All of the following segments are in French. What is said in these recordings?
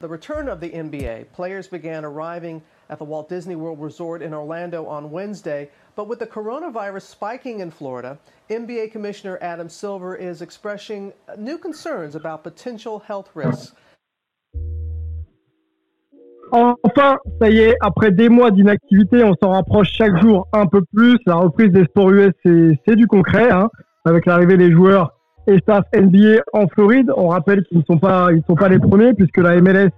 The return of the NBA, players began arriving at the Walt Disney World Resort in Orlando on Wednesday. But with the coronavirus spiking in Florida, NBA Commissioner Adam Silver is expressing new concerns about potential health risks. Enfin, ça y est, après des mois d'inactivité, on s'en rapproche chaque jour un peu plus. La reprise des sports US, c'est du concret, hein, avec l'arrivée des joueurs et staff NBA en Floride. On rappelle qu'ils ne sont pas, ils sont pas les premiers puisque la MLS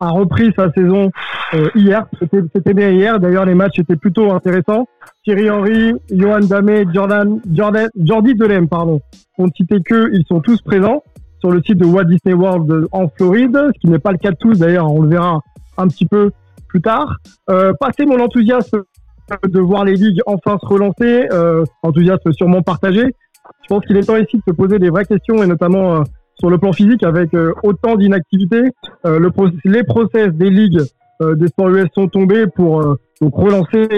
a repris sa saison euh, hier. C'était bien hier. D'ailleurs, les matchs étaient plutôt intéressants. Thierry Henry, Johan Damé, Jordan, Jordan, Jordi Delem, pardon, ont cité que ils sont tous présents sur le site de Walt Disney World en Floride, ce qui n'est pas le cas de tous. D'ailleurs, on le verra un petit peu plus tard. Euh, mon enthousiasme de voir les ligues enfin se relancer, euh, enthousiasme sûrement partagé. Je pense qu'il est temps ici de se poser des vraies questions et notamment euh, sur le plan physique avec euh, autant d'inactivité. Euh, le les process des ligues euh, des sports US sont tombés pour donc relancer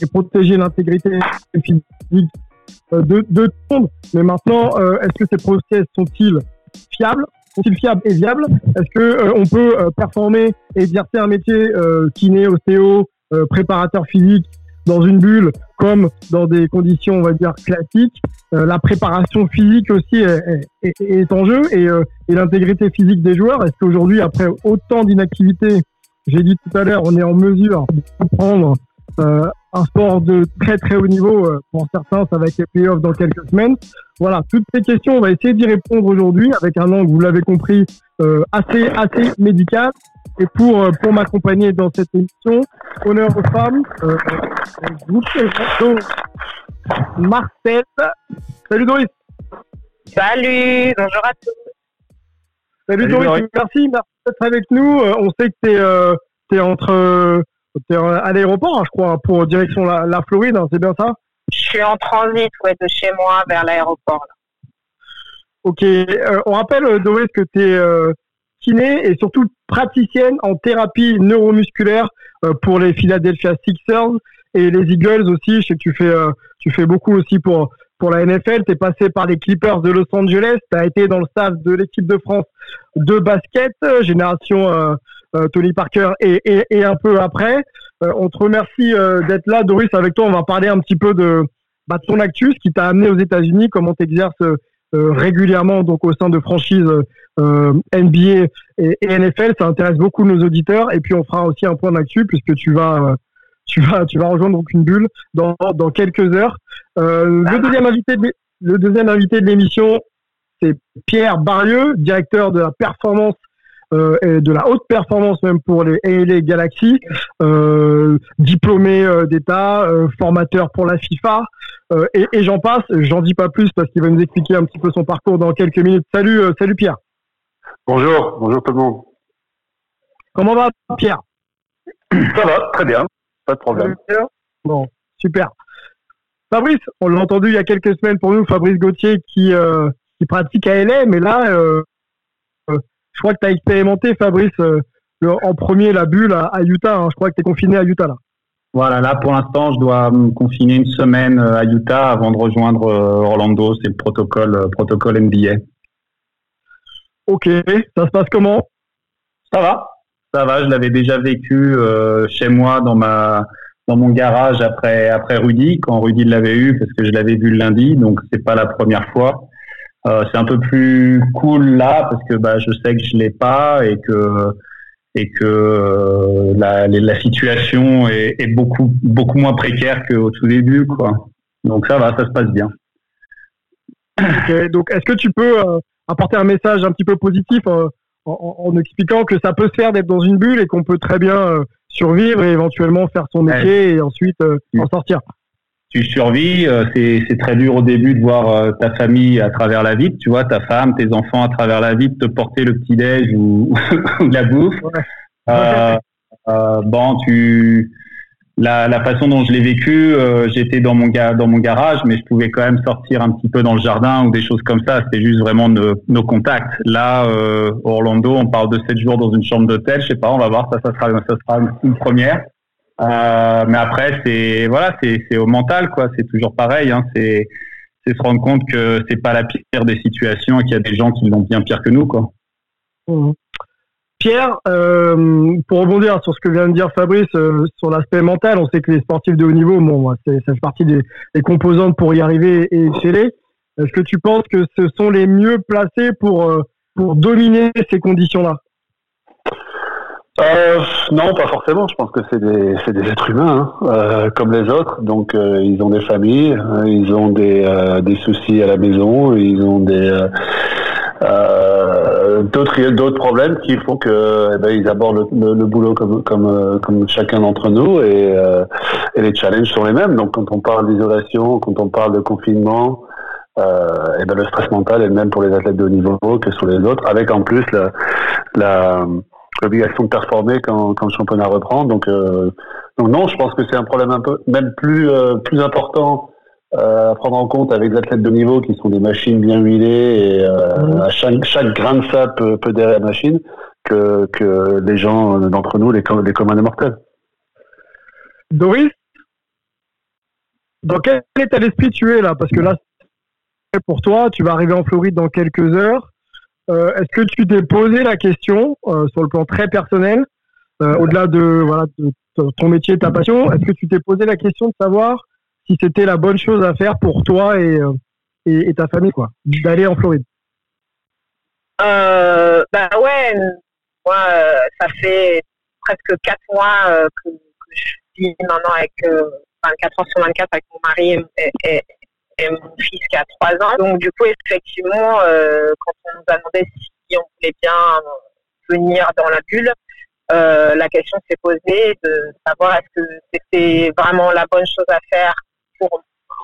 et protéger l'intégrité physique de, tout le monde. Mais maintenant, est-ce que ces process sont-ils fiables? Sont-ils fiables et viables? Est-ce que on peut performer et exercer un métier kiné, ostéo, préparateur physique dans une bulle comme dans des conditions, on va dire, classiques. Euh, la préparation physique aussi est, en jeu et, euh, et l'intégrité physique des joueurs. Est-ce qu'aujourd'hui, après autant d'inactivité, j'ai dit tout à l'heure, on est en mesure de prendre euh, un sport de très très haut niveau. Pour certains, ça va être les playoffs dans quelques semaines. Voilà, toutes ces questions, on va essayer d'y répondre aujourd'hui avec un angle, vous l'avez compris, assez assez médical. Et pour, euh, pour m'accompagner dans cette émission, honneur aux femmes, euh, je vous présente Marcel. Salut Doris. Salut, bonjour à tous. Salut, Salut Doris, Doris, merci, merci d'être avec nous. Euh, on sait que tu es, euh, es, entre es à l'aéroport, hein, je crois, pour direction la, la Floride, hein, c'est bien ça? Je suis en transit ouais, de chez moi vers l'aéroport. Ok, euh, on rappelle Doris que tu es kiné et surtout praticienne en thérapie neuromusculaire euh, pour les Philadelphia Sixers et les Eagles aussi. Je sais que tu fais, euh, tu fais beaucoup aussi pour, pour la NFL. Tu es passé par les Clippers de Los Angeles. Tu as été dans le staff de l'équipe de France de basket, euh, génération Tony Parker et, un peu après. on te remercie d'être là. Doris, avec toi, on va parler un petit peu de, bah, de ton actus qui t'a amené aux États-Unis, comment tu exerces régulièrement donc au sein de franchises euh, NBA et, et, NFL. Ça intéresse beaucoup nos auditeurs. Et puis on fera aussi un point d'actu puisque tu vas euh, tu vas tu vas rejoindre donc une bulle dans, dans quelques heures. le deuxième invité de, le deuxième invité de l'émission c'est Pierre Barrieux, directeur de la performance euh, et de la haute performance même pour les LA Galaxy, euh, diplômé euh, d'État, formateur pour la FIFA, et, et j'en passe. J'en dis pas plus parce qu'il va nous expliquer un petit peu son parcours dans quelques minutes. Salut, salut Pierre. Bonjour, bonjour tout le monde. Comment va Pierre? Ça va, très bien, pas de problème. Bon, super. Fabrice, on l'a entendu il y a quelques semaines pour nous, Fabrice Gauthier qui, euh, qui pratique à LA, mais là, euh, je crois que tu as expérimenté, Fabrice, euh, le, en premier la bulle à, à Utah. Hein. Je crois que tu es confiné à Utah là. Voilà, là pour l'instant, je dois me confiner une semaine euh, à Utah avant de rejoindre euh, Orlando. C'est le protocole, protocole NBA. Ok, ça se passe comment? Ça va, ça va. Je l'avais déjà vécu euh, chez moi dans ma dans mon garage après après Rudy quand Rudy l'avait eu parce que je l'avais vu le lundi, donc c'est pas la première fois. Euh, c'est un peu plus cool là parce que bah, je sais que je l'ai pas et que et que euh, la, la, situation est, est, beaucoup beaucoup moins précaire qu'au tout début quoi. Donc ça va, ça se passe bien. donc est-ce que tu peux apporter un message un petit peu positif en, en, expliquant que ça peut se faire d'être dans une bulle et qu'on peut très bien survivre et éventuellement faire son métier et ensuite en sortir? Tu survis. Euh, c'est très dur au début de voir euh, ta famille à travers la vitre, tu vois, ta femme, tes enfants à travers la vitre, te porter le petit déj ou, la bouffe. Euh, bon, tu la, la, façon dont je l'ai vécu, j'étais dans mon dans mon garage, mais je pouvais quand même sortir un petit peu dans le jardin ou des choses comme ça. C'était juste vraiment nos, nos contacts. Là, Orlando, on parle de sept jours dans une chambre d'hôtel. Je sais pas, on va voir. Ça, ça sera, ça sera une première. Euh, mais après, c'est voilà, c'est au mental, quoi. C'est toujours pareil. Hein. C'est se rendre compte que c'est pas la pire des situations et qu'il y a des gens qui l'ont bien pire que nous, quoi. Mmh. Pierre, euh, pour rebondir sur ce que vient de dire Fabrice euh, sur l'aspect mental, on sait que les sportifs de haut niveau, bon, ça fait partie des, composantes pour y arriver et exceller. Est-ce que tu penses que ce sont les mieux placés pour pour dominer ces conditions-là? Euh, non, pas forcément. Je pense que c'est des, c'est des êtres humains, hein, euh, comme les autres. Donc, euh, ils ont des familles, hein, ils ont des, euh, des soucis à la maison, ils ont des d'autres d'autres problèmes qui font que eh ben, ils abordent le, le, boulot comme comme comme chacun d'entre nous et, et les challenges sont les mêmes. Donc, quand on parle d'isolation, quand on parle de confinement. et ben le stress mental est le même pour les athlètes de haut niveau que sur les autres, avec en plus la, la l'obligation de performer quand, quand le championnat reprend. Donc, euh, donc non, je pense que c'est un problème un peu même plus euh, plus important euh, à prendre en compte avec les athlètes de niveau qui sont des machines bien huilées et mmh. à chaque chaque grain de sable peut, peut derrière la machine que que les gens d'entre nous les les communs des mortels. Doris, dans quel état d'esprit tu es là? Parce que là, pour toi, tu vas arriver en Floride dans quelques heures. Euh, est-ce que tu t'es posé la question euh, sur le plan très personnel, euh, au-delà de, de, ton métier et ta passion, est-ce que tu t'es posé la question de savoir si c'était la bonne chose à faire pour toi et, et, ta famille, quoi, d'aller en Floride? Euh, Bah ouais, moi, ça fait presque 4 mois que, je vis maintenant avec 24 heures sur 24 avec mon mari et, et, et mon fils qui a 3 ans. Donc du coup, effectivement, euh, quand on nous a demandé si on voulait bien venir dans la bulle, euh, la question s'est posée de savoir est-ce que c'était vraiment la bonne chose à faire pour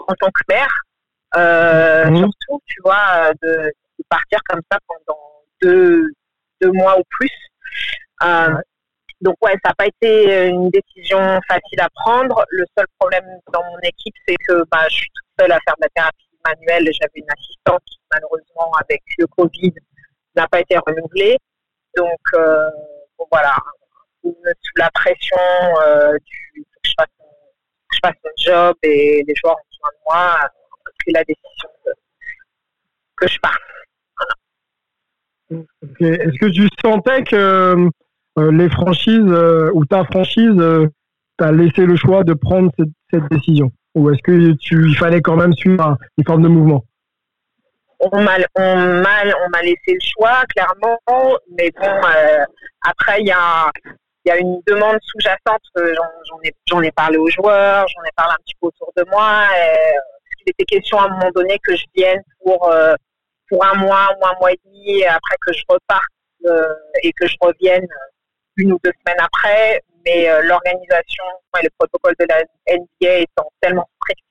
en tant que mère, euh, mmh. surtout, tu vois, de, partir comme ça pendant deux, deux mois ou plus. Euh, donc ouais, ça n'a pas été une décision facile à prendre. Le seul problème dans mon équipe, c'est que bah, je suis toute seule à faire de la thérapie manuelle. J'avais une assistante qui, malheureusement, avec le Covid, n'a pas été renouvelée. Donc euh, voilà, sous la pression euh, du que je, fasse mon, que je fasse mon job et les joueurs ont besoin de moi, a pris la décision que je parte. Est-ce que tu sentais que euh, les franchises euh, ou ta franchise euh, t'a laissé le choix de prendre cette, décision. Ou est-ce que tu, il fallait quand même suivre une forme de mouvement? On m'a on m'a laissé le choix clairement. Mais bon après il y a une demande sous-jacente j'en ai j'en ai parlé aux joueurs j'en ai parlé un petit peu autour de moi. Il était question à un moment donné que je vienne pour pour un mois ou un mois et demi après que je reparte et que je revienne une ou deux semaines après, mais euh, l'organisation et le protocole de la NBA étant tellement strict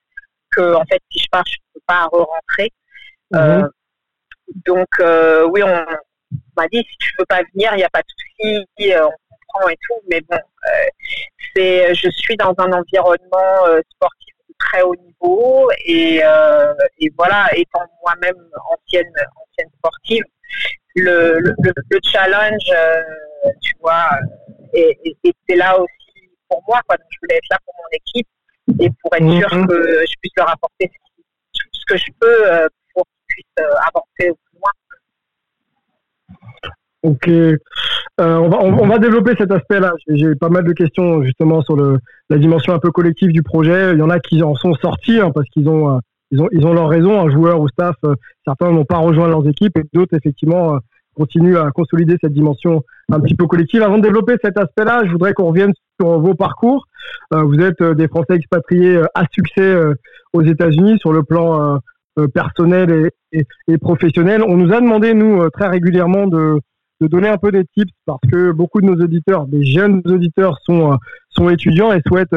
que, en fait, si je pars, je ne peux pas re-rentrer. Mhm. Euh, donc, euh, oui, on, m'a dit, si tu veux pas venir, il n'y a pas de souci, on comprend et tout, mais bon, c'est, je suis dans un environnement sportif de très haut niveau et, et voilà, étant moi-même ancienne, ancienne sportive, le, le, le challenge, euh, tu vois, et, c'est là aussi pour moi. Quoi. Donc, je voulais être là pour mon équipe et pour être sûr mhm. que je puisse leur apporter ce que je peux euh, pour qu'ils puissent euh, avancer au plus loin. Ok, euh, on, va, on, va développer cet aspect-là. J'ai pas mal de questions justement sur le, la dimension un peu collective du projet. Il y en a qui en sont sortis hein, parce qu'ils ont ils ont, ils ont leur raison, un joueur ou staff, euh, certains n'ont pas rejoint leurs équipes et d'autres, effectivement, euh, continuent à consolider cette dimension un petit peu collective. Avant de développer cet aspect-là, je voudrais qu'on revienne sur vos parcours. vous êtes des Français expatriés à succès aux États-Unis sur le plan personnel et, et, professionnel. On nous a demandé, nous, très régulièrement, de, de donner un peu des tips parce que beaucoup de nos auditeurs, des jeunes auditeurs, sont, sont étudiants et souhaitent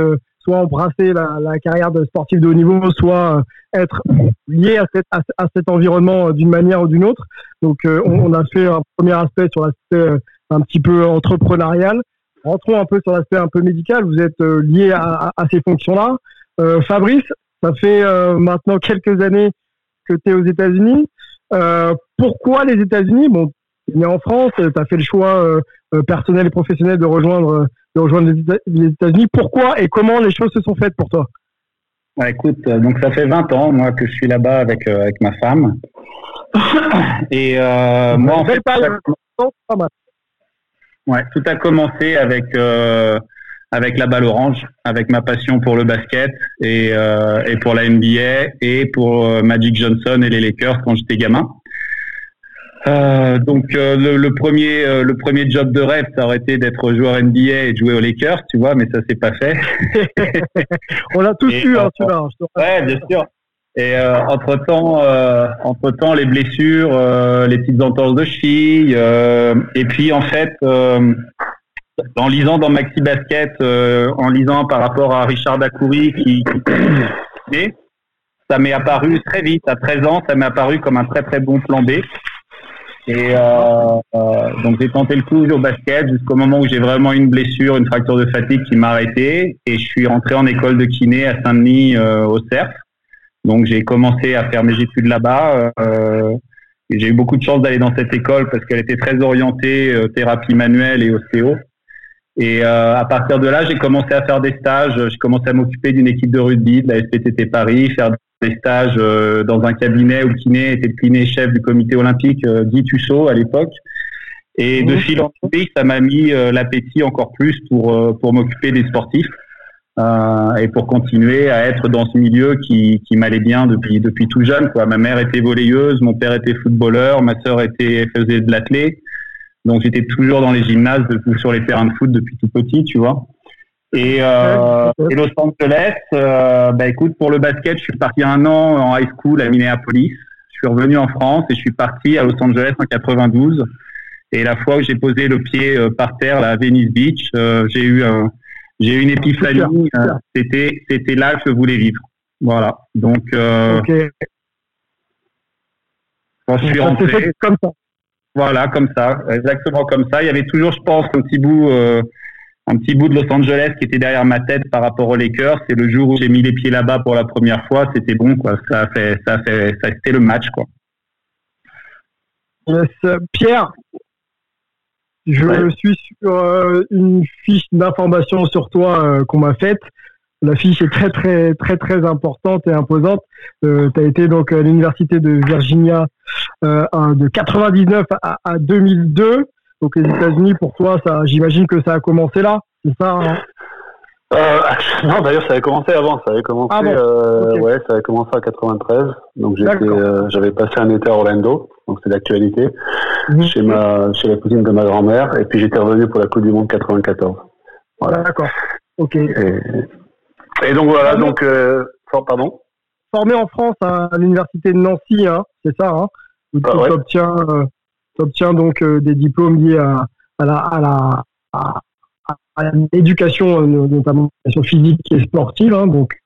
soit embrasser la, carrière de sportif de haut niveau, soit euh, être lié à, cet environnement euh, d'une manière ou d'une autre. Donc, euh, on, a fait un premier aspect sur l'aspect un petit peu entrepreneurial. Rentrons un peu sur l'aspect un peu médical. Vous êtes lié à, à ces fonctions-là. Fabrice, ça fait maintenant quelques années que tu es aux États-Unis. pourquoi les États-Unis? Bon, tu es né en France, tu as fait le choix personnel et professionnel de rejoindre de rejoindre les États-Unis. Pourquoi et comment les choses se sont faites pour toi? Écoute, euh, donc ça fait 20 ans moi que je suis là-bas avec euh, avec ma femme. Et euh, moi en fait, ouais, tout a commencé avec avec la balle orange, avec ma passion pour le basket et, et pour la NBA et pour Magic Johnson et les Lakers quand j'étais gamin. Euh, donc euh, le, premier euh, le premier job de rêve ça aurait été d'être joueur NBA et de jouer aux Lakers tu vois mais ça s'est pas fait on l'a tous eu hein, tu vois ouais bien sûr et entre temps entre temps les blessures les petites entorses de cheville et puis en fait en lisant dans Maxi Basket en lisant par rapport à Richard Dacoury qui, qui ça m'est apparu très vite à 13 ans ça m'est apparu comme un très très bon plan B et euh, euh, donc j'ai tenté le coup au basket jusqu'au moment où j'ai vraiment une blessure, une fracture de fatigue qui m'a arrêté. Et je suis rentré en école de kiné à Saint-Denis euh, au CERF. Donc j'ai commencé à faire mes études là-bas. J'ai eu beaucoup de chance d'aller dans cette école parce qu'elle était très orientée thérapie manuelle et ostéo. Et euh, à partir de là, j'ai commencé à faire des stages. J'ai commencé à m'occuper d'une équipe de rugby de la SPTT Paris, faire des stages euh, dans un cabinet où le kiné était le kiné chef du comité olympique euh, Guy Tussaud à l'époque. Et de fil en aiguille, ça m'a mis euh, l'appétit encore plus pour pour m'occuper des sportifs euh, et pour continuer à être dans ce milieu qui, qui m'allait bien depuis depuis tout jeune. Quoi. Ma mère était volleyeuse, mon père était footballeur, ma sœur était faisait de l'athlé. Donc j'étais toujours dans les gymnases, sur les terrains de foot depuis tout petit, tu vois. Et, euh, et, Los Angeles, euh, bah écoute, pour le basket, je suis parti un an en high school à Minneapolis. Je suis revenu en France et je suis parti à Los Angeles en 92. Et la fois où j'ai posé le pied euh, par terre à Venice Beach, euh, j'ai eu j'ai eu une épiphanie. Euh, c'était c'était là que je voulais vivre. Voilà. Donc okay. quand je suis rentré, comme ça. Voilà, comme ça, exactement comme ça. Il y avait toujours, je pense, un petit bout un petit bout de Los Angeles qui était derrière ma tête par rapport aux Lakers. C'est le jour où j'ai mis les pieds là-bas pour la première fois, c'était bon, quoi. Ça a fait, ça a fait, ça c'était le match, quoi. Pierre, je suis sur euh, une fiche d'information sur toi euh, qu'on m'a faite. La fiche est très très très très importante et imposante. Euh, tu as été donc à l'université de Virginia de 99 à, à 2002. Donc les États-Unis, pour toi, ça, j'imagine que ça a commencé là, c'est ça hein euh, Non, d'ailleurs, ça avait commencé avant. Ça avait commencé, ah euh, ouais, ça avait commencé en 93. Donc euh, j'avais passé un été à Orlando, donc c'est l'actualité, mhm. chez ma, chez la cousine de ma grand-mère, et puis j'étais revenu pour la Coupe du Monde 94. Voilà. D'accord. Ok. Et, donc voilà, donc, euh, pardon? Formé en France à l'université de Nancy, hein, c'est ça, hein, où tu obtiens obtient donc euh, des diplômes liés à, à la, à la à, l'éducation, euh, notamment physique et sportive, hein, donc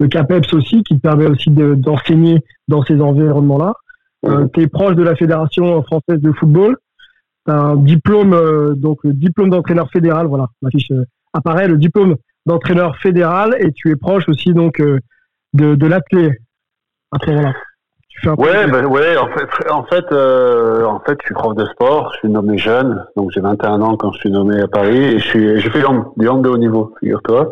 le CAPEPS aussi, qui te permet aussi d'enseigner dans ces environnements-là. Euh, tu es proche de la Fédération française de football. Tu as un diplôme, donc le diplôme d'entraîneur fédéral, voilà, ma fiche apparaît, le diplôme d'entraîneur fédéral, et tu es proche aussi donc de, de l'athlète à ce Ouais, ben ouais. En fait, en fait, euh, en fait, je suis prof de sport. Je suis nommé jeune, donc j'ai 21 ans quand je suis nommé à Paris et je suis, je fais du hand de haut niveau, figure-toi.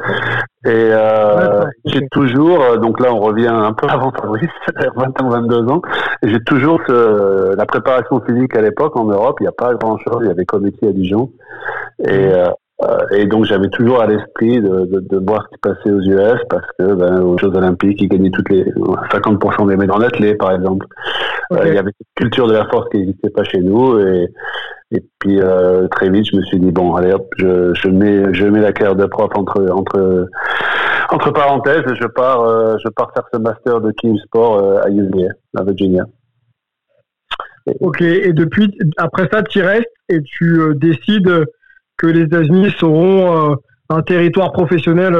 Et euh, j'ai toujours, euh, donc là, on revient un peu avant Fabrice, 20 ans, 22 ans. J'ai toujours ce, la préparation physique à l'époque en Europe. Il n'y a pas grand-chose. Il y avait Comité à Dijon. Et, euh, euh, et donc j'avais toujours à l'esprit de, de, de, voir ce qui passait aux US parce que ben, aux Jeux Olympiques, ils gagnaient toutes les 50% des médailles en athlée, par exemple. Euh, il y avait une culture de la force qui n'existait pas chez nous et, et puis euh, très vite je me suis dit bon allez hop je, je mets je mets la carrière de prof entre entre entre parenthèses et je pars euh, je pars faire ce master de King Sport euh, à UVA à Virginia. Ok et depuis après ça tu restes et tu euh, décides que les États-Unis seront un territoire professionnel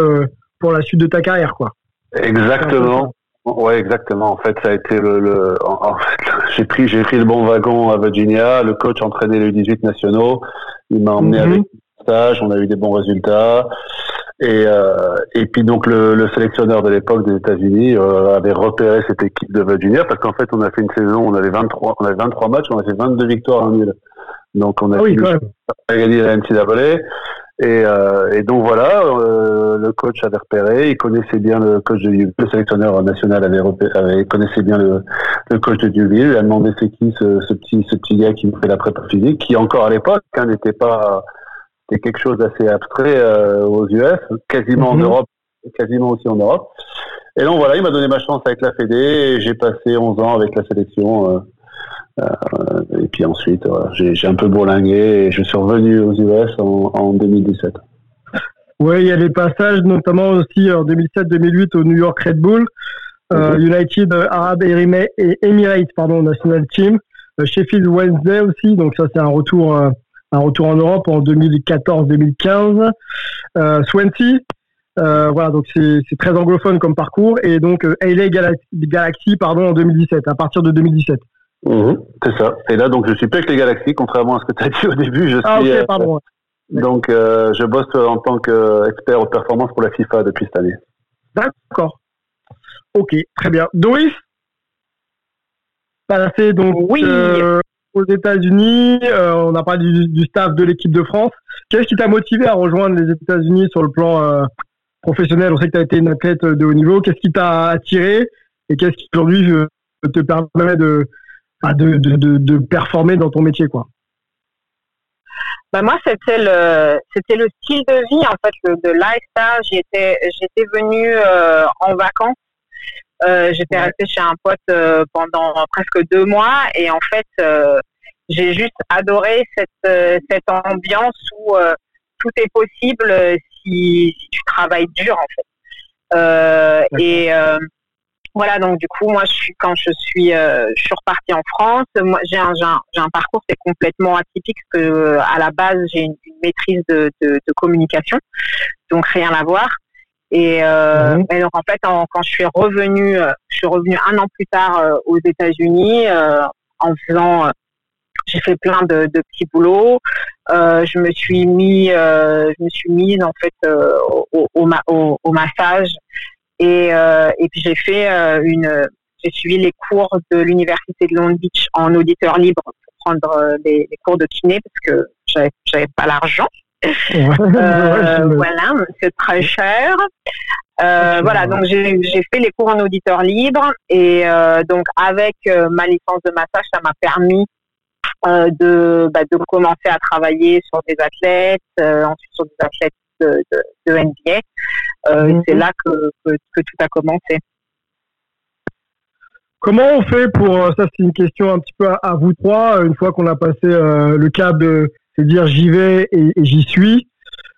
pour la suite de ta carrière quoi. Exactement. Ouais, exactement. En fait, ça a été le. le en, fait, j'ai pris, j'ai pris le bon wagon à Virginia. Le coach entraînait les 18 nationaux. Il m'a emmené avec stage. On a eu des bons résultats. Et, euh, et puis donc le, le sélectionneur de l'époque des États-Unis euh, avait repéré cette équipe de Virginia parce qu'en fait on a fait une saison, on avait 23, on avait 23 matchs, on a fait 22 victoires en nul. Donc on a ah gagné la NCAA. Et, euh, et donc voilà, euh, le coach avait repéré, il connaissait bien le coach de le sélectionneur national avait, repéré, connaissait bien le, le coach de Duville, il a demandé c'est qui ce, ce, petit ce petit gars qui me fait la prépa physique, qui encore à l'époque hein, n'était pas quelque chose d'assez abstrait euh, aux US, quasiment en mhm. Europe, quasiment aussi en Europe. Et donc voilà, il m'a donné ma chance avec la Fédé et j'ai passé 11 ans avec la sélection. Euh, euh, et puis ensuite, j'ai un peu bourlingué et je suis revenu aux US en, en 2017. Oui, il y a les passages, notamment aussi en 2007-2008 au New York Red Bull, euh. United Arab Emirates, pardon, National Team, Sheffield Wednesday aussi, donc ça c'est un retour un retour en Europe en 2014-2015. Euh, Swansea, euh, voilà, donc c'est très anglophone comme parcours. Et donc euh, LA Galaxy, pardon, en 2017, à partir de 2017. Mhm, c'est ça. Et là, donc, je suis plus avec les Galaxies, contrairement à ce que tu as dit au début. Je ah, suis, ok, pardon. donc, je bosse en tant qu'expert aux performances pour la FIFA depuis cette année. D'accord. Ok, très bien. Doris? Passé donc oui aux États-Unis. Euh, on a parlé du, staff de l'équipe de France. Qu'est-ce qui t'a motivé à rejoindre les États-Unis sur le plan euh, professionnel? On sait que tu as été une athlète de haut niveau. Qu'est-ce qui t'a attiré? Et qu'est-ce qui aujourd'hui te permet bah, de, de, de, de, performer dans ton métier quoi. Bah moi c'était le c'était le style de vie en fait le, de lifestyle. J'étais j'étais venue euh, en vacances. Euh, j'étais restée chez un pote euh, pendant presque deux mois. Et en fait, j'ai juste adoré cette, cette ambiance où tout est possible si, tu travailles dur en fait. et voilà, donc du coup, moi, je suis quand je suis, je suis repartie en France. Moi, j'ai un, j'ai un, parcours qui est complètement atypique parce que à la base, j'ai une, maîtrise de, de, de, communication, donc rien à voir. Et, euh, mhm. donc en fait, quand je suis revenue, euh, je suis revenue un an plus tard euh, aux États-Unis euh, en faisant, j'ai fait plein de, de petits boulots. je me suis mis, je me suis mise en fait au, au, au, au, massage et, et puis j'ai fait une, j'ai suivi les cours de l'université de Long Beach en auditeur libre pour prendre les, les cours de kiné parce que j'avais, j'avais pas l'argent. Euh, voilà, c'est très cher. Euh, voilà, donc j'ai fait les cours en auditeur libre et euh, donc avec ma licence de massage, ça m'a permis de, bah, de commencer à travailler sur des athlètes, ensuite sur des athlètes de, de, NBA. Mhm. C'est là que, que, tout a commencé. Comment on fait pour, ça c'est une question un petit peu à, vous trois, une fois qu'on a passé le cap de c'est dire j'y vais et, j'y suis.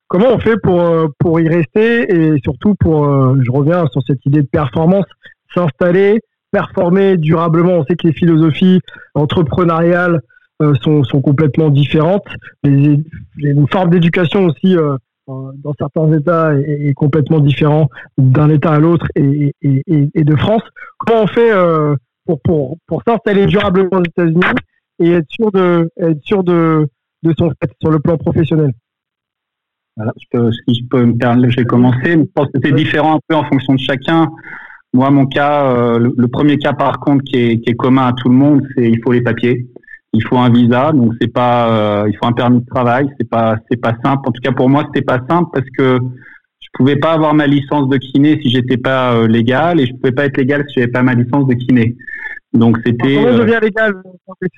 Comment on fait pour, euh, pour y rester et surtout pour, euh, je reviens sur cette idée de performance, s'installer, performer durablement. On sait que les philosophies entrepreneuriales euh, sont, sont complètement différentes. Les, une forme d'éducation aussi dans certains États est, complètement différent d'un État à l'autre et, de France. Comment on fait pour, pour, pour s'installer durablement aux États-Unis et être sûr de, être sûr de, de son fait sur le plan professionnel? Voilà, je peux, si je peux me permettre, je vais commencer. Je pense que c'est différent un peu en fonction de chacun. Moi, mon cas, euh, le, premier cas par contre qui est, qui est commun à tout le monde, c'est il faut les papiers, il faut un visa, donc c'est pas, euh, il faut un permis de travail, c'est pas, c'est pas simple. En tout cas pour moi, c'était pas simple parce que je pouvais pas avoir ma licence de kiné si j'étais pas euh, légal et je pouvais pas être légal si j'avais pas ma licence de kiné. Donc c'était. Comment on devient légal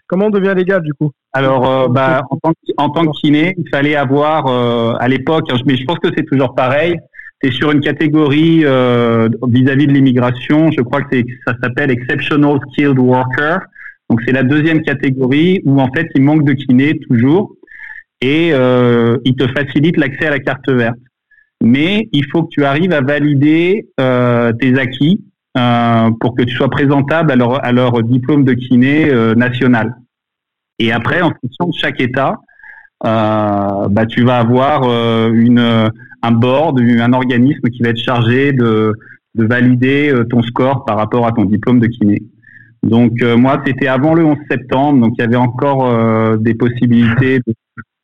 Comment on devient légal du coup? Alors, euh, bah, en, tant que, en tant que kiné, il fallait avoir, euh, à l'époque, hein, mais je pense que c'est toujours pareil, c'est sur une catégorie euh, vis-à-vis de l'immigration, je crois que ça s'appelle Exceptional Skilled Worker. Donc c'est la deuxième catégorie où en fait il manque de kiné toujours et euh, il te facilite l'accès à la carte verte. Mais il faut que tu arrives à valider euh, tes acquis euh, pour que tu sois présentable à leur, diplôme de kiné national. Et après, en fonction de chaque État, bah, tu vas avoir un board, un organisme qui va être chargé de, de valider ton score par rapport à ton diplôme de kiné. Donc moi, c'était avant le 11 septembre, donc il y avait encore des possibilités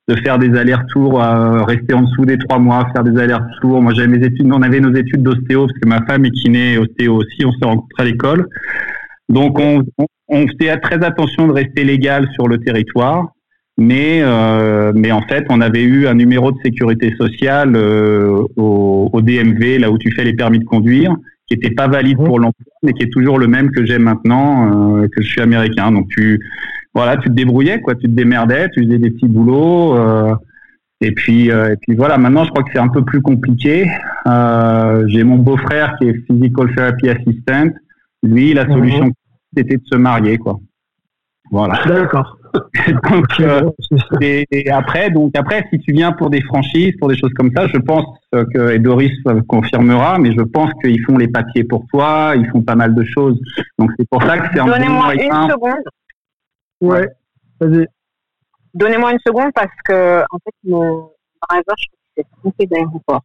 de faire des allers-retours, euh, rester en dessous des trois mois, faire des allers-retours. Moi, j'avais mes études, on avait nos études d'ostéo parce que ma femme est kiné ostéo aussi. On s'est rencontrés à l'école. Donc, on, on, faisait très attention de rester légal sur le territoire. Mais, euh, mais en fait, on avait eu un numéro de sécurité sociale euh, au, au, DMV, là où tu fais les permis de conduire, qui était pas valide pour l'emploi, mais qui est toujours le même que j'ai maintenant, euh, que je suis américain. Donc, tu voilà, tu te débrouillais, quoi, tu te démerdais, tu faisais des petits boulots. Euh, et puis, euh, et puis voilà. Maintenant, je crois que c'est un peu plus compliqué. Euh, J'ai mon beau-frère qui est physical therapy assistant. Lui, la solution mhm. c'était de se marier, quoi. Voilà. D'accord. donc, euh, et, après, donc après, si tu viens pour des franchises, pour des choses comme ça, je pense que et Doris confirmera, mais je pense qu'ils font les papiers pour toi, ils font pas mal de choses. Donc c'est pour ça que c'est un Donnez-moi une seconde. Ouais, vas-y. Donnez-moi une seconde parce que, en fait, mon driver, je s'est trompé d'aéroport.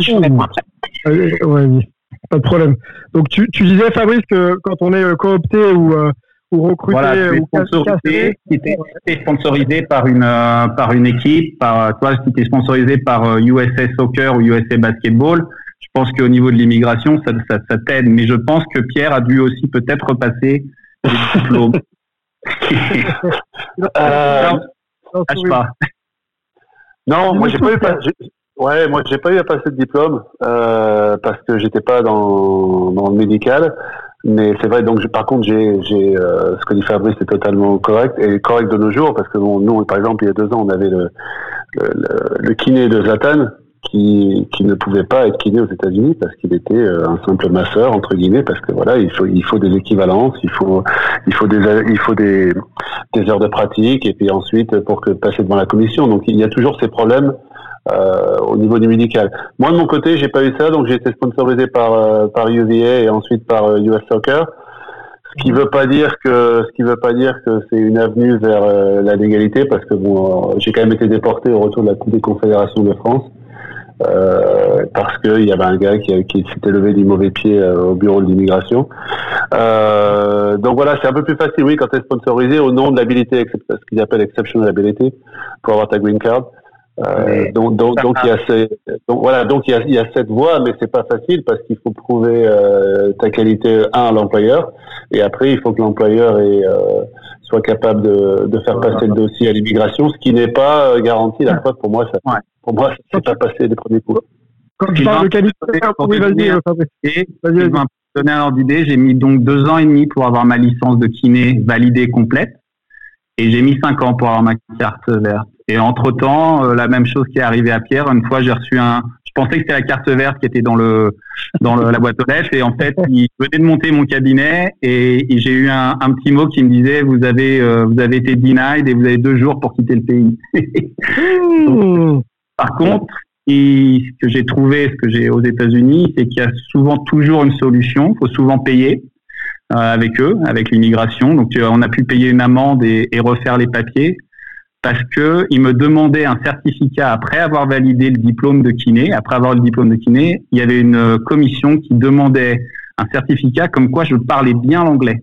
Je vais ouais, pas de problème. Donc, tu, tu, disais, Fabrice, que quand on est euh, coopté ou, euh, ou recruté voilà, ou sponsorisé, si tu sponsorisé par une, euh, par une équipe, par, toi, si tu es sponsorisé par USA Soccer ou USA Basketball, je pense qu'au niveau de l'immigration, ça, ça, ça t'aide. Mais je pense que Pierre a dû aussi peut-être repasser des diplômes. euh, pas. Non, moi j'ai pas eu ouais, moi j'ai pas eu à passer de diplôme euh, parce que j'étais pas dans, dans le médical. Mais c'est vrai, donc par contre, j'ai, euh, ce que dit Fabrice est totalement correct et correct de nos jours parce que nous, par exemple, il y a deux ans, on avait le, le, kiné de Zlatan qui, qui ne pouvait pas être kiné aux États-Unis parce qu'il était euh, un simple masseur entre guillemets parce que voilà il faut il faut des équivalences il faut il faut des il faut des heures de pratique et puis ensuite pour que passer devant la commission. Donc il y a toujours ces problèmes euh, au niveau du médical. Moi de mon côté j'ai pas eu ça donc j'ai été sponsorisé par euh, par UVA et ensuite par US Soccer ce qui veut pas dire que ce qui veut pas dire que c'est une avenue vers la légalité parce que bon j'ai quand même été déporté au retour de la Coupe des Confédérations de France euh, parce qu'il y avait un gars qui, s'était levé du mauvais pied euh, au bureau de l'immigration. Euh, donc voilà, c'est un peu plus facile, oui, quand tu es sponsorisé au nom de l'habilité, ce qu'ils appellent exceptional ability, pour avoir ta green card. Euh, donc, donc, donc, il y a ces, donc, voilà, donc il y a, il y a cette voie, mais c'est pas facile parce qu'il faut prouver euh, ta qualité un à l'employeur, et après il faut que l'employeur euh, soit capable de, de faire passer le dossier à l'immigration, ce qui n'est pas garanti. La preuve pour moi, ça, pour moi, c'est pas passé les premiers coups. Quand tu parles de qualité, oui, vas-y, vas-y. Vas donner un ordre d'idée, j'ai mis donc deux ans et demi pour avoir ma licence de kiné validée complète, et j'ai mis cinq ans pour avoir ma carte verte. Et entre temps, euh, la même chose qui est arrivée à Pierre. Une fois, j'ai reçu un. Je pensais que c'était la carte verte qui était dans le dans le, la boîte aux lettres, et en fait, il venait de monter mon cabinet, et, et j'ai eu un, un, petit mot qui me disait vous avez euh, vous avez été denied et vous avez deux jours pour quitter le pays. Donc, par contre, et ce que j'ai trouvé, ce que j'ai aux États-Unis, c'est qu'il y a souvent toujours une solution. Il faut souvent payer euh, avec eux, avec l'immigration. Donc, euh, on a pu payer une amende et, et refaire les papiers parce que ils me demandaient un certificat après avoir validé le diplôme de kiné. Après avoir le diplôme de kiné, il y avait une commission qui demandait un certificat comme quoi je parlais bien l'anglais.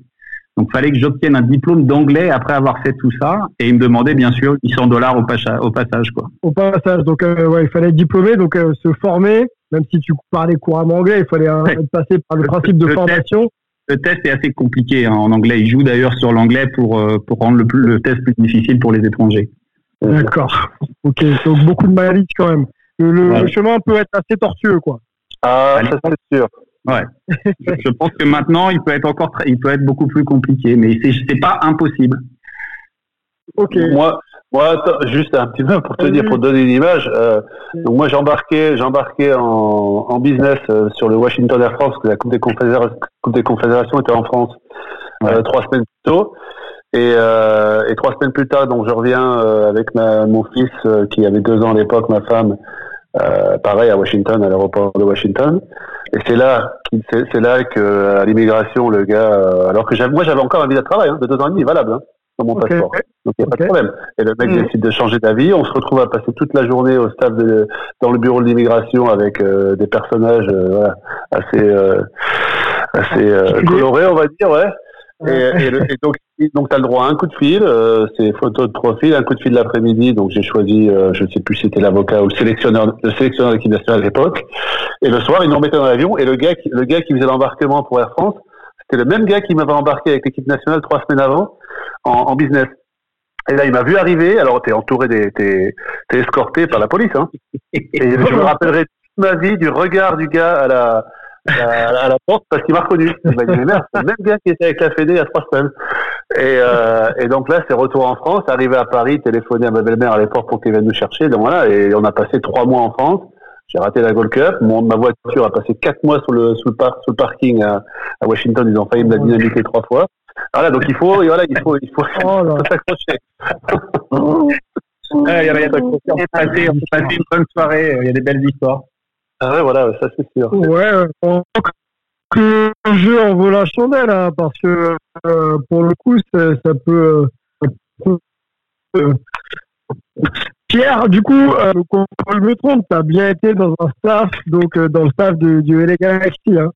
Donc, il fallait que j'obtienne un diplôme d'anglais après avoir fait tout ça. Et il me demandait, bien sûr, 800 dollars au, au, passage. Quoi. Au passage. Donc, euh, ouais, il fallait être diplômé, donc euh, se former. Même si tu parlais couramment anglais, il fallait euh, passer par le, principe de formation. Le test est assez compliqué hein, en anglais. Il joue d'ailleurs sur l'anglais pour, pour rendre le, le, test plus difficile pour les étrangers. D'accord. Ok. Donc, beaucoup de maladies quand même. Le, le chemin peut être assez tortueux, quoi. Ah, ça c'est sûr. Ouais. je pense que maintenant, il peut être encore, très, il peut être beaucoup plus compliqué, mais c'est, c'est pas impossible. Ok. Moi, moi, juste un petit peu pour te dire, pour te donner une image. Euh, donc moi, j'embarquais, j'embarquais en, en business euh, sur le Washington Air France, que la Coupe des Confédérations, Coupe des Confédérations était en France. euh, trois semaines plus tôt. Et, euh, et, trois semaines plus tard, donc je reviens euh, avec ma, mon fils qui avait deux ans à l'époque, ma femme, pareil à Washington, à l'aéroport de Washington. Et c'est là, c'est là que à l'immigration, le gars, alors que moi j'avais encore un visa de travail hein, de deux ans et demi, valable. Hein mon passeport. Donc il n'y a pas de problème. Et le mec mm. décide de changer d'avis. On se retrouve à passer toute la journée au staff de, dans le bureau de l'immigration avec euh, des personnages euh, voilà, assez, euh, assez colorés, on va dire, ouais. Et, et, et, donc, donc tu as le droit à un coup de fil, c'est photo de profil, un coup de fil l'après-midi. Donc j'ai choisi, je ne sais plus si c'était l'avocat ou le sélectionneur, le sélectionneur de l'équipe nationale à l'époque. Et le soir, ils nous remettaient dans l'avion. Et le gars, qui, le gars qui faisait l'embarquement pour Air France, c'était le même gars qui m'avait embarqué avec l'équipe nationale trois semaines avant en, en business. Et là, il m'a vu arriver. Alors, t'es entouré, des, t'es, t'es escorté par la police. Hein. Et je me rappellerai toute ma vie du regard du gars à la, à, la porte parce qu'il m'a reconnu. Il m'a dit, mais merde, c'est le même gars qui était avec la Fédé il y trois semaines. Et, euh, et donc là, c'est retour en France, arrivé à Paris, téléphoné à ma belle-mère à l'époque pour qu'elle vienne nous chercher. Donc voilà, et on a passé trois mois en France. J'ai raté la Gold Cup. Mon, ma voiture a passé quatre mois sur le, sur le, par, sur le parking à, à Washington. Ils ont failli me la dynamiter trois fois. Voilà, donc il faut, voilà, il faut, il faut, oh s'accrocher. il y a, y a on peut passer une bonne soirée, il y a des belles histoires. Ah ouais, voilà, ça c'est sûr. Ouais, que le jeu en vaut la chandelle, hein, parce que euh, pour le coup, ça, ça peut. Euh, Pierre, du coup, euh, je me trompe, tu as bien été dans un staff, donc euh, dans le staff du, du LA Galaxy. Hein.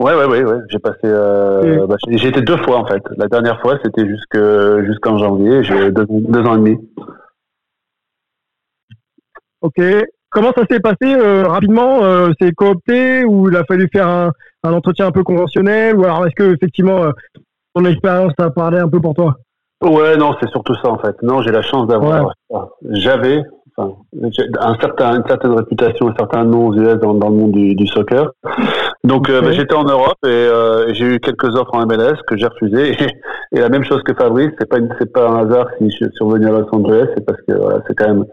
Ouais, ouais, ouais, ouais. J'ai passé. Euh, bah, j'ai été deux fois en fait. La dernière fois, c'était jusque jusqu'en janvier. J'ai deux, deux, ans et demi. Ok. Comment ça s'est passé euh, rapidement euh, C'est coopté ou il a fallu faire un, un, entretien un peu conventionnel ou alors est-ce que effectivement ton expérience a parlé un peu pour toi? Ouais, non, c'est surtout ça en fait. Non, j'ai la chance d'avoir. J'avais, un certain, une certaine réputation, un certain nom aux US dans, dans le monde du, du soccer. Donc euh, bah, j'étais en Europe et euh, j'ai eu quelques offres en MLS que j'ai refusées. Et, et, la même chose que Fabrice, c'est pas c'est pas un hasard si je suis revenu à Los Angeles, c'est parce que voilà, c'est quand même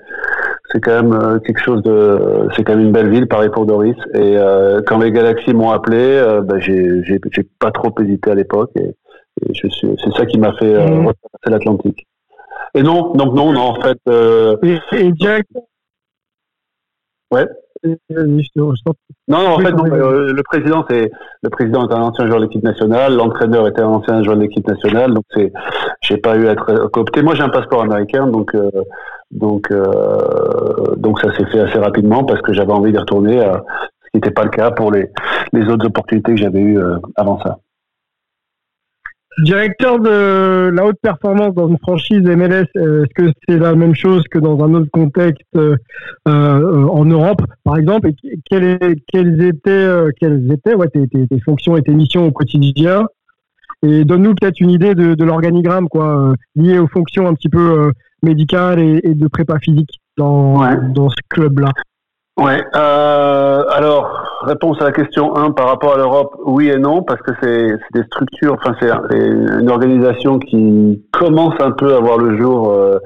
c'est quand même euh, quelque chose de c'est quand même une belle ville pareil pour Doris. Et euh, quand les Galaxies m'ont appelé, bah, j'ai j'ai pas trop hésité à l'époque et, et je suis c'est ça qui m'a fait mmh. l'Atlantique. Et non, donc non, non, en fait. Euh... Et, Jack. Ouais. Non, non, en fait, non, euh, le président, c'est le président est un ancien joueur de l'équipe nationale, l'entraîneur était un ancien joueur de l'équipe nationale, donc c'est, j'ai pas eu à être coopté. Moi, j'ai un passeport américain, donc euh, donc euh, donc ça s'est fait assez rapidement parce que j'avais envie d'y retourner, ce qui n'était pas le cas pour les les autres opportunités que j'avais eues avant ça. Directeur de la haute performance dans une franchise MLS, euh, est-ce que c'est la même chose que dans un autre contexte euh, euh en Europe, par exemple? Et quelles, quelles étaient, euh, quelles étaient ouais, tes, tes, tes, fonctions et tes missions au quotidien? Et donne-nous peut-être une idée de, de l'organigramme quoi, lié aux fonctions un petit peu médicales et, et, de prépa physique dans, ouais. dans ce club-là. Ouais. Euh, alors, réponse à la question 1 par rapport à l'Europe, oui et non, parce que c'est des structures, enfin c'est une organisation qui commence un peu à voir le jour euh,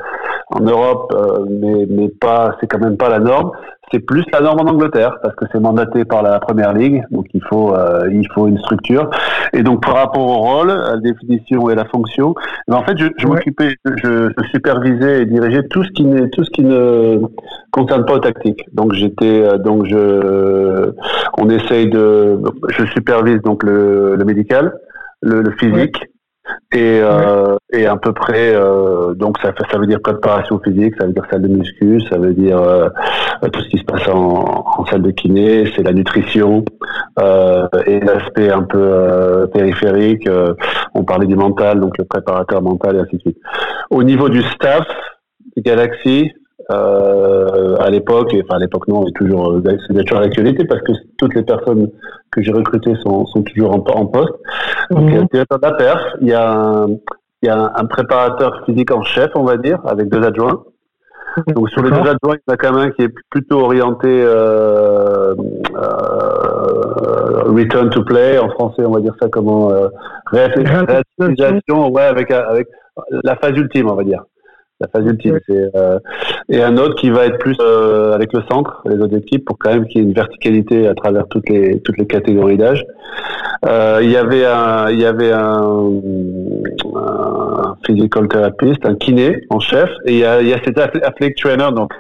en Europe, euh, mais, mais pas, c'est quand même pas la norme. C'est plus la norme en Angleterre parce que c'est mandaté par la Première Ligue, donc il faut euh, il faut une structure. Et donc par rapport au rôle, à la définition et la fonction, ben, en fait je, je m'occupais, je, je, supervisais et dirigeais tout ce qui n'est tout ce qui ne concerne pas aux tactiques. Donc j'étais euh, donc je on essaye de je supervise donc le, le médical, le, le physique et, euh, et à peu près euh, donc ça ça veut dire préparation physique ça veut dire salle de muscu ça veut dire euh, tout ce qui se passe en, en salle de kiné c'est la nutrition euh, et l'aspect un peu euh, périphérique euh, on parlait du mental donc le préparateur mental et ainsi de suite. Au niveau du staff Galaxy euh, à l'époque, enfin à l'époque non, toujours, euh, c'est toujours l'actualité parce que toutes les personnes que j'ai recrutées sont, sont toujours en, en poste. Donc il y a un directeur d'affaires, il y a un, il y a un, un, préparateur physique en chef, on va dire, avec deux adjoints. Donc sur les deux adjoints, il y en a quand même un qui est plutôt orienté euh, euh, return to play en français, on va dire ça comment euh, réalisation, ouais, avec avec la phase ultime, on va dire la phase ultime. C'est, euh, et un autre qui va être plus euh, avec le centre, les autres équipes, pour quand même qu'il y ait une verticalité à travers toutes les toutes les catégories d'âge. Euh, il y avait un, il y avait un, un physical therapist, un kiné en chef, et il y a, il y a cet ath- athletic trainer, donc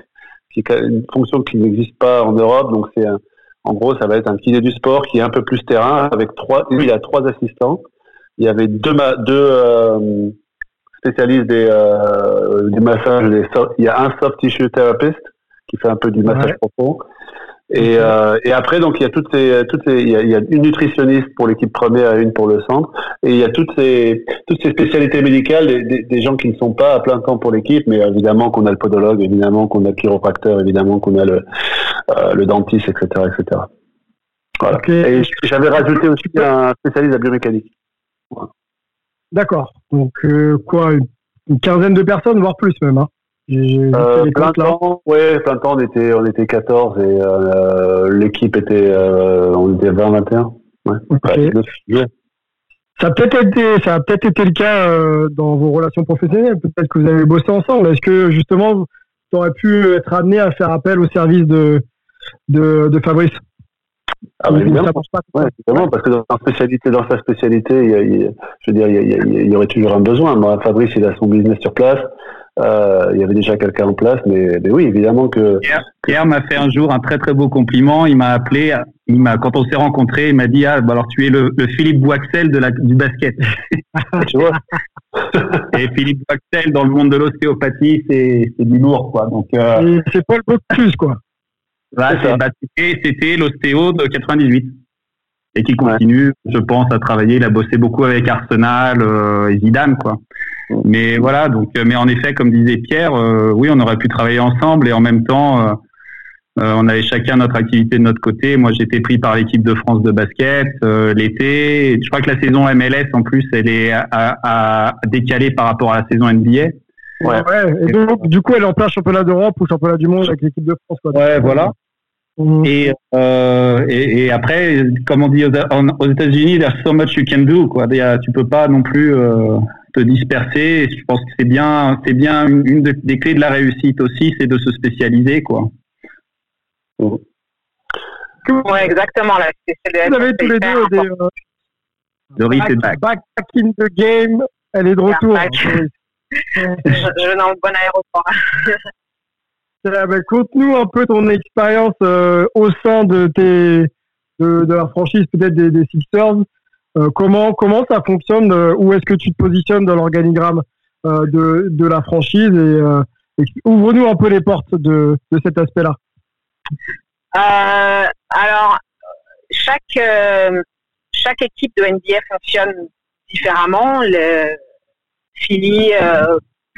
qui est une fonction qui n'existe pas en Europe. Donc c'est un- en gros, ça va être un kiné du sport qui est un peu plus terrain avec trois. Lui, il a trois assistants. Il y avait deux deux spécialistes des euh, du massage. Des soft- il y a un soft tissue therapist qui fait un peu du massage profond. Et, euh, et après, donc il y a toutes ces, toutes ces, il y a, il y a une nutritionniste pour l'équipe première et une pour le centre, et il y a toutes ces, toutes ces spécialités médicales, des, des- des gens qui ne sont pas à plein temps pour l'équipe, mais évidemment qu'on a le podologue, évidemment qu'on a le chiropracteur, évidemment qu'on a le, euh, le dentiste, etc., etc. Voilà. Et j'avais rajouté aussi un spécialiste de la biomécanique. D'accord. Donc, euh, quoi, une, quinzaine de personnes, voire plus même. Hein. Euh, plein temps, ouais, plein temps, on était, on était 14 et euh, l'équipe était, euh, on était 20-21. Ouais. Ouais, neuf, ouais. Ça a peut-être été, ça a peut-être été le cas dans vos relations professionnelles. Peut-être que vous avez bossé ensemble. Est-ce que justement, tu aurais pu être amené à faire appel au service de de, de Fabrice? Ah, bah, évidemment. pas Ouais, évidemment, parce que dans sa spécialité, dans sa spécialité, il y, a- il je veux dire, il y, a- il aurait toujours un besoin. Moi, Fabrice, il a son business sur place. Euh, il y avait déjà quelqu'un en place, mais, mais oui, évidemment que. Pierre, Pierre m'a fait un jour un très très beau compliment. Il m'a appelé, il m'a quand on s'est rencontrés, il m'a dit ah bah alors tu es le, le Philippe Boixel de la du basket. tu vois. Et Philippe Boixel dans le monde de l'ostéopathie, c'est c'est du lourd quoi. Donc euh, c'est Paul Bocuse, quoi. là, C'est ça. c'est- bah, c'était l'ostéo de 98 et qui continue, je pense, à travailler. Il a bossé beaucoup avec Arsenal euh, et Zidane quoi. Mais voilà, donc, euh, mais en effet, comme disait Pierre, euh, oui, on aurait pu travailler ensemble et en même temps, euh, euh, on avait chacun notre activité de notre côté. Moi, j'étais pris par l'équipe de France de basket euh, l'été. Je crois que la saison MLS, en plus, elle est à, à- à décalée par rapport à la saison NBA. Ouais. Et donc, du coup, elle est en plein championnat d'Europe ou championnat du monde avec l'équipe de France, quoi. Ouais, voilà. Et, euh, et, et après, comme on dit aux, États-Unis, there's so much you can do. Quoi. A- Tu peux pas non plus euh, te disperser. Et je pense que c'est bien, c'est bien une, une de- des clés de la réussite aussi, c'est de se spécialiser, quoi. Ouais, exactement. Là, Vous avez tous les deux des euh, Doris back, est back. back in the game. Elle est de retour. Je, vais dans le bon aéroport. Euh, ben, Conte-nous un peu ton expérience euh, au sein de tes de, de la franchise peut-être des, des Sixers. Euh, comment comment ça fonctionne euh, Où est-ce que tu te positionnes dans l'organigramme euh, de, de la franchise et, et ouvre-nous un peu les portes de, de cet aspect-là. Alors, chaque, chaque équipe de NBA fonctionne différemment. Le Philly euh,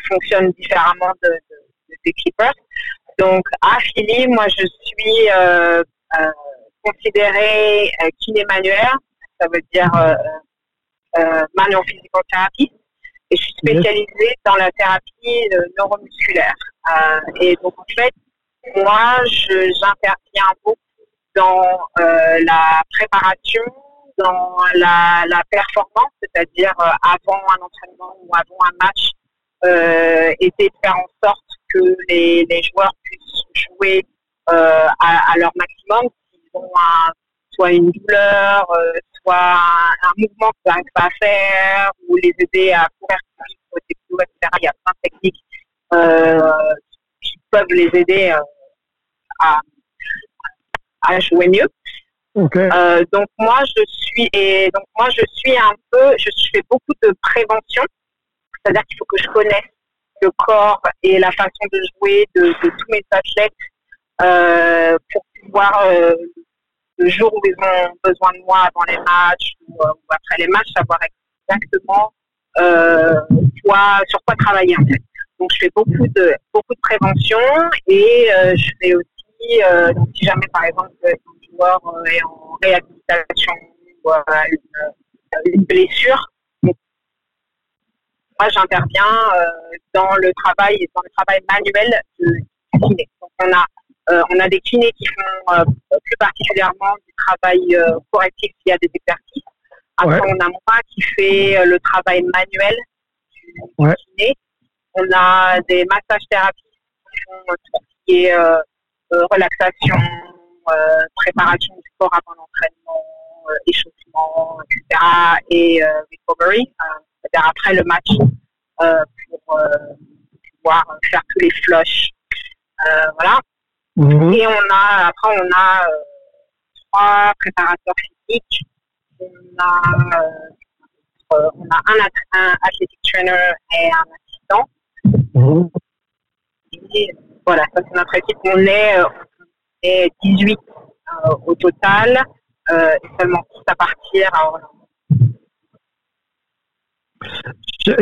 fonctionne différemment de, de- des Clippers. Donc, à Philly, moi, je suis euh, euh, considérée kiné manuel. Ça veut dire manual physical therapy. Et je suis spécialisée dans la thérapie neuromusculaire. Euh, et donc, en fait, moi, j'interviens beaucoup dans euh, la préparation, dans la, performance, c'est-à-dire euh, avant un entraînement ou avant un match, euh, essayer de faire en sorte que les, joueurs puissent jouer euh, à, leur maximum, s'ils ont soit une douleur, euh, soit un, mouvement qu'ils n'arrivent pas à faire, ou les aider à courir plus etc. Il y a plein de techniques qui peuvent les aider à jouer mieux. Euh, donc moi je suis et donc moi je suis un peu je fais beaucoup de prévention, c'est-à-dire qu'il faut que je connaisse le corps et la façon de jouer de, tous mes athlètes euh, pour pouvoir euh, le jour où ils ont besoin de moi avant les matchs ou, après les matchs savoir exactement quoi, sur quoi travailler en fait. Donc je fais beaucoup de beaucoup de prévention et je fais aussi donc, si jamais par exemple joueur euh, est en réhabilitation ou a une, une blessure, donc, moi j'interviens euh, dans le travail dans le travail manuel de du kiné. Donc on a euh, on a des kinés qui font euh, plus particulièrement du travail euh, correctif via des exercices. Après, Ouais. on a moi qui euh, le travail manuel du, Ouais. kiné. On a des massages thérapies qui font euh, tout ce qui est euh, euh, relaxation, euh, préparation du corps avant l'entraînement, euh, échauffement, etc. et euh, recovery, euh, c'est-à-dire après le match, euh, pour euh, pouvoir faire tous les flushs. Euh, voilà. Mhm. Et on a, après, on a euh, trois préparateurs physiques. On a, euh, on a un, un athletic trainer et un assistant. Mhm. Et voilà, ça c'est notre équipe. On est, euh, est 18 euh, au total euh, et seulement 6 à partir à Orlando.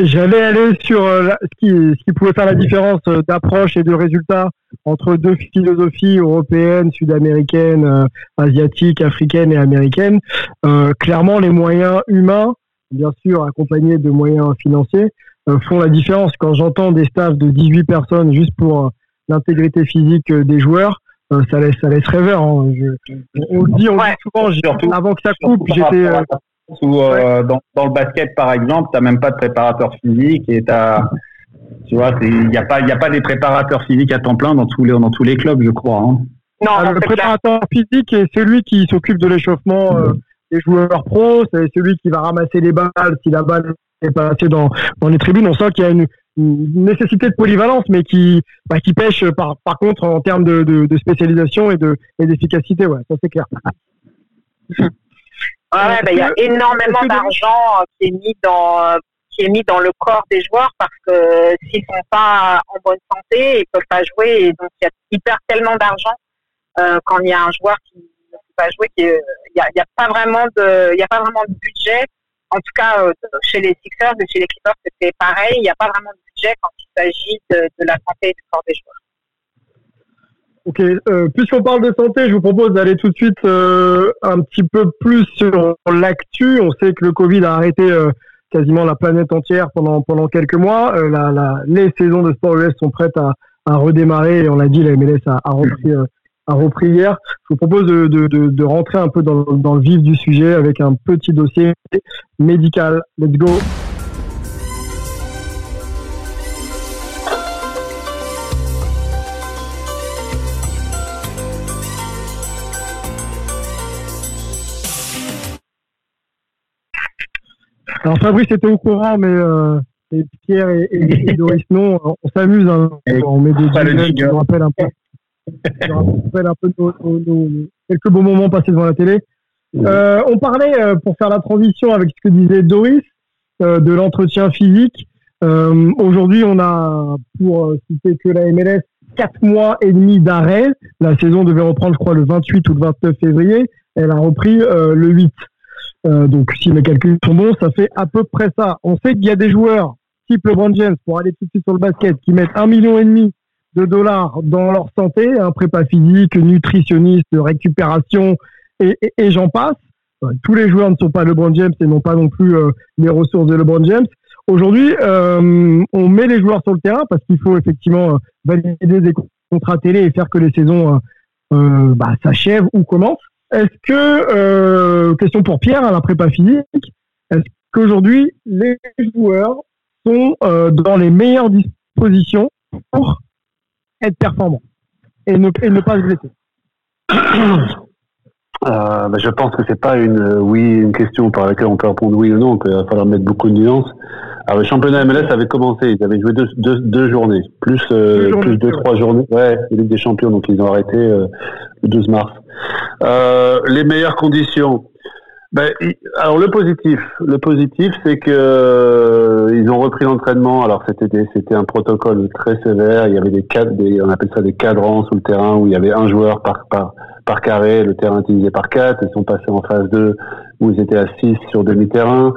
J'allais aller sur euh, ce, qui, ce qui pouvait faire la différence d'approche et de résultat entre deux philosophies européennes, sud-américaines, asiatiques, africaines et américaines. Clairement, les moyens humains, bien sûr accompagnés de moyens financiers, font la différence. Quand j'entends des staffs de 18 personnes juste pour l'intégrité physique des joueurs, ça laisse ça laisse rêveur. hein. Je- on le dit, on le dit souvent. j'ai- Surtout- avant que ça coupe, j'étais euh, euh, dans, dans le basket, par exemple, tu même pas de préparateur physique et t'as, tu vois, il n'y a pas, il a pas des préparateurs physiques à temps plein dans tous les, dans tous les clubs, je crois. hein. Non, Ah, le préparateur physique est celui qui s'occupe de l'échauffement euh, des joueurs pros, c'est celui qui va ramasser les balles si la balle est pas assez dans, dans les tribunes. On sent qu'il y a une, une nécessité de polyvalence, mais qui, bah, qui pêche par, par contre en termes de, de, de spécialisation et de et d'efficacité. Ouais, ça c'est clair. Ouais, ben, il y a énormément d'argent qui est mis dans qui est mis dans le corps des joueurs parce que s'ils sont pas en bonne santé, ils peuvent pas jouer et donc il y perdent tellement d'argent euh, quand il y a un joueur qui ne peut pas jouer a, il y a pas vraiment de il y a pas vraiment de budget. En tout cas, euh, chez les Sixers et chez les Clippers, c'était pareil. Il n'y a pas vraiment de budget quand il s'agit de, la santé du corps des joueurs. Ok, euh, puisqu'on parle de santé, je vous propose d'aller tout de suite euh, un petit peu plus sur l'actu. On sait que le Covid a arrêté quasiment la planète entière pendant pendant quelques mois. La, les saisons de sport US sont prêtes à, à redémarrer et on l'a dit, la MLS a, a repris a repris hier. Je vous propose de, de, de, de rentrer un peu dans, dans le vif du sujet avec un petit dossier médical. Let's go. Alors Fabrice était au courant, mais euh, et Pierre et, et, et Doris non, on s'amuse, hein. on met des jingles qui nous rappellent un peu, qui nous rappellent un peu nos, nos- nos- quelques beaux moments passés devant la télé. Euh, on parlait, euh, pour faire la transition avec ce que disait Doris, euh, de l'entretien physique. Aujourd'hui, on a, pour citer que la MLS, quatre mois et demi d'arrêt. La saison devait reprendre, je crois, le 28 ou le 29 février. Elle a repris le 8. Euh, donc, si mes calculs sont bons, ça fait à peu près ça. On sait qu'il y a des joueurs, type LeBron James, pour aller tout de suite sur le basket, qui mettent un million et demi de dollars dans leur santé, un prépa physique, nutritionniste, récupération, et, j'en passe. Tous les joueurs ne sont pas LeBron James et n'ont pas non plus euh, les ressources de LeBron James. Aujourd'hui, euh, on met les joueurs sur le terrain parce qu'il faut effectivement euh, valider des contrats télé et faire que les saisons bah, s'achèvent ou commencent. Est-ce que, question pour Pierre, à la prépa physique, est-ce qu'aujourd'hui, les joueurs sont dans les meilleures dispositions pour être performants et ne, et ne pas se blesser Euh, bah, je pense que c'est pas une euh, oui une question par laquelle on peut répondre oui ou non. Il va falloir mettre beaucoup de nuances. Alors le championnat MLS avait commencé, ils avaient joué deux, deux, deux journées, plus euh, Deux journées, plus deux trois journées. Ouais, Ligue des Champions, donc ils ont arrêté euh, le 12 mars. Les meilleures conditions. Ben, alors le positif, le positif, c'est que euh, ils ont repris l'entraînement. Alors c'était des- c'était un protocole très sévère. Il y avait des cadres, des, on appelle ça des cadrans sous le terrain où il y avait un joueur par par par carré, le terrain divisé par quatre. Ils sont passés en phase 2 où ils étaient à 6 sur demi-terrain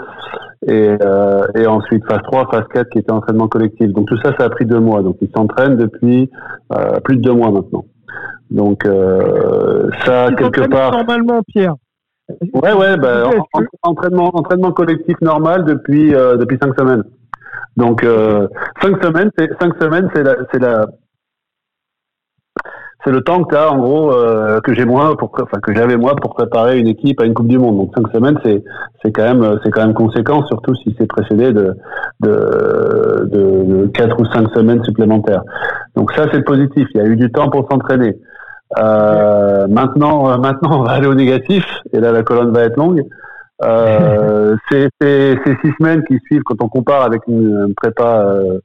et euh, et ensuite phase 3, phase 4 qui était entraînement collectif. Donc tout ça, ça a pris deux mois. Donc ils s'entraînent depuis euh, plus de deux mois maintenant. Donc euh, ça quelque part. Normalement, Pierre. Ouais, ouais, bah, en- en- entraînement, entraînement collectif normal depuis euh, depuis cinq semaines. Donc euh, cinq semaines, c'est cinq semaines, c'est la, c'est la, c'est le temps que as en gros euh, que j'ai moi pour, enfin que j'avais moi pour préparer une équipe à une Coupe du Monde. Donc cinq semaines, c'est c'est quand même c'est quand même conséquent, surtout si c'est précédé de de, de quatre ou cinq semaines supplémentaires. Donc ça, c'est positif. Il y a eu du temps pour s'entraîner. Euh, maintenant, euh, maintenant, on va aller au négatif, et là, la colonne va être longue. Euh, c'est six semaines qui suivent quand on compare avec une, prépa euh,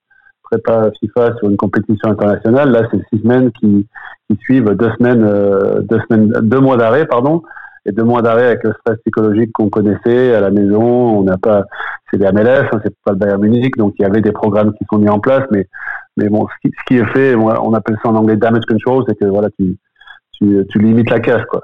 prépa FIFA sur une compétition internationale. Là, c'est six semaines qui, qui suivent deux semaines, euh, deux semaines, deux mois d'arrêt, pardon, et deux mois d'arrêt avec le stress psychologique qu'on connaissait à la maison. On n'a pas, c'est des MLS, hein, c'est pas le Bayern Munich, donc il y avait des programmes qui sont mis en place, mais mais bon, ce qui, ce qui est fait, on appelle ça en anglais damage control, c'est que voilà, tu, tu, limites la casse, quoi.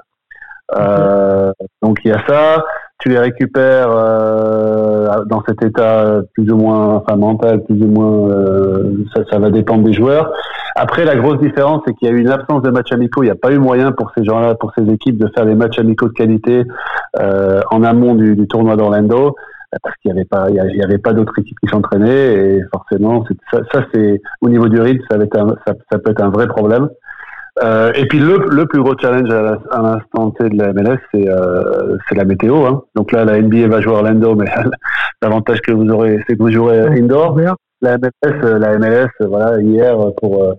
Euh, donc il y a ça tu les récupères euh, dans cet état plus ou moins mental, plus ou moins euh, ça, ça, va dépendre des joueurs. Après, la grosse différence, c'est qu'il y a eu une absence de matchs amicaux. Il n'y a pas eu moyen pour ces gens-là, pour ces équipes, de faire des matchs amicaux de qualité en amont du, tournoi d'Orlando parce qu'il n'y avait pas, il y avait pas d'autres équipes qui s'entraînaient et forcément, ça, c'est au niveau du rythme, ça peut être un vrai problème. Euh, et puis le, le, plus gros challenge à l'instant T de la MLS, c'est euh, la météo. Hein. Donc là, la NBA va jouer Orlando, mais l'avantage que vous aurez, c'est que vous jouerez indoor. La MLS, euh, la MLS, voilà, hier pour euh,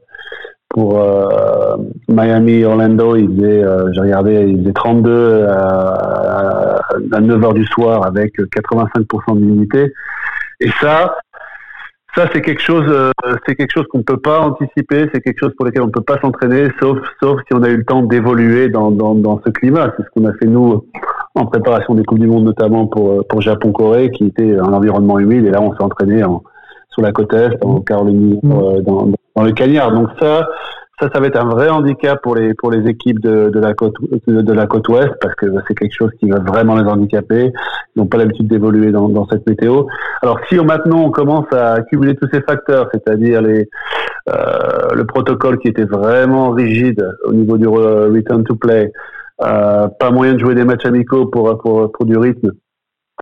pour euh, Miami, Orlando, il faisait, j'ai regardé, il faisait 32 à, à 9 h du soir avec 85% d'humidité. Et ça, ça c'est quelque chose euh, c'est quelque chose qu'on ne peut pas anticiper c'est quelque chose pour lequel on ne peut pas s'entraîner sauf sauf si on a eu le temps d'évoluer dans, dans, dans ce climat. C'est ce qu'on a fait nous en préparation des coupes du monde notamment pour pour Japon Corée qui était un environnement humide et là on s'est entraîné en, sur la côte est en Caroline euh, dans, dans le Cagnard. Donc ça ça, ça va être un vrai handicap pour les pour les équipes de, de la côte de, la côte ouest parce que c'est quelque chose qui va vraiment les handicaper. Ils n'ont pas l'habitude d'évoluer dans, dans cette météo. Alors si on, maintenant on commence à accumuler tous ces facteurs, c'est-à-dire les euh, le protocole qui était vraiment rigide au niveau du return to play, euh, pas moyen de jouer des matchs amicaux pour pour pour du rythme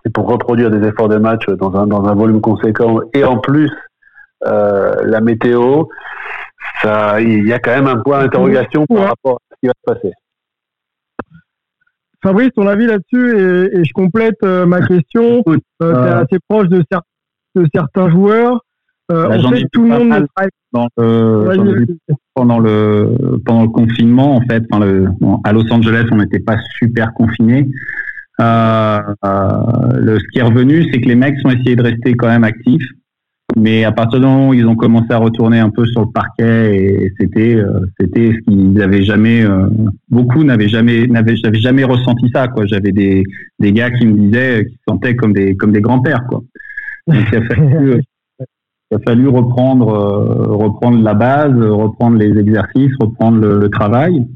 et pour reproduire des efforts de match dans un dans un volume conséquent et en plus euh, la météo ça, il y a quand même un point d'interrogation par rapport à ce qui va se passer. Fabrice, ton avis là-dessus, et, je complète euh, ma question. Euh, tu es euh, assez proche de, certains joueurs. Euh, bah, en fait, tout le monde dans le, pendant le pendant le confinement en fait le, à Los Angeles on n'était pas super confinés euh, le ce qui est revenu c'est que les mecs ont essayé de rester quand même actifs mais à partir du moment où ils ont commencé à retourner un peu sur le parquet, et c'était euh, c'était ce qu'ils n'avaient jamais, euh, beaucoup n'avaient jamais n'avaient jamais ressenti ça quoi. J'avais des des gars qui me disaient qu'ils se sentaient comme des comme des grands pères quoi. Donc il a fallu il a fallu reprendre euh, reprendre la base, reprendre les exercices, reprendre le, le, travail.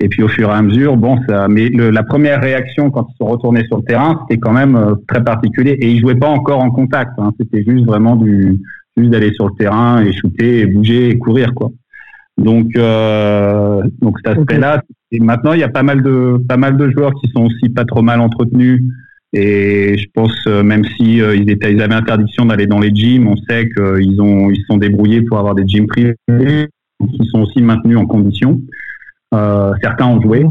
Et puis au fur et à mesure, bon, ça. Mais le, la première réaction quand ils sont retournés sur le terrain, c'était quand même euh, très particulier. Et ils jouaient pas encore en contact. Hein. C'était juste vraiment du juste d'aller sur le terrain et shooter, et bouger et courir quoi. Donc euh, donc cet aspect-là. Et maintenant, il y a pas mal de pas mal de joueurs qui sont aussi pas trop mal entretenus. Et je pense euh, même si euh, ils étaient ils avaient interdiction d'aller dans les gyms, on sait qu'ils ont ils se sont débrouillés pour avoir des gyms privés qui sont aussi maintenus en condition. Euh, certains ont joué.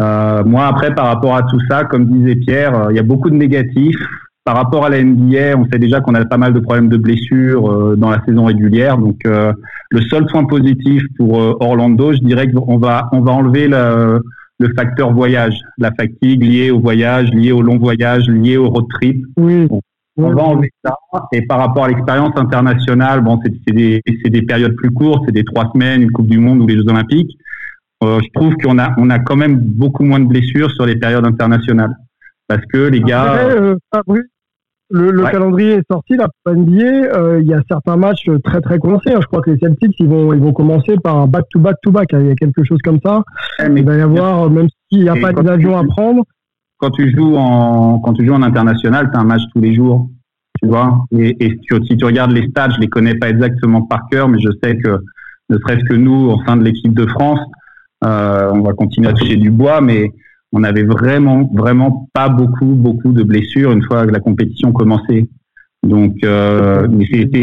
Euh, moi, après, par rapport à tout ça, comme disait Pierre, euh, il y a beaucoup de négatifs. Par rapport à la NBA, on sait déjà qu'on a pas mal de problèmes de blessures dans la saison régulière. Donc, le seul point positif pour Orlando, je dirais qu'on va on va enlever le, le facteur voyage, la fatigue liée au voyage, liée au long voyage, liée au road trip. Oui. On va enlever ça. Et par rapport à l'expérience internationale, bon, c'est des, des périodes plus courtes, c'est des trois semaines, une Coupe du Monde ou les Jeux Olympiques. Euh, je trouve qu'on a, on a quand même beaucoup moins de blessures sur les périodes internationales. Parce que les gars. Euh, le, le calendrier est sorti, la NBA, euh, il y a certains matchs très très commencés. Je crois que les Celtics, ils vont, ils vont commencer par un back-to-back-to-back. Il y a quelque chose comme ça. il va y avoir, même s'il n'y a pas d'avion à prendre. Quand tu joues en, quand tu joues en international, tu as un match tous les jours. Tu vois. Et, et si tu regardes les stats, je les connais pas exactement par cœur, mais je sais que, ne serait-ce que nous, au sein de l'équipe de France, euh, on va continuer à toucher du bois, mais on avait vraiment, vraiment pas beaucoup, beaucoup de blessures une fois que la compétition commençait. Donc, euh,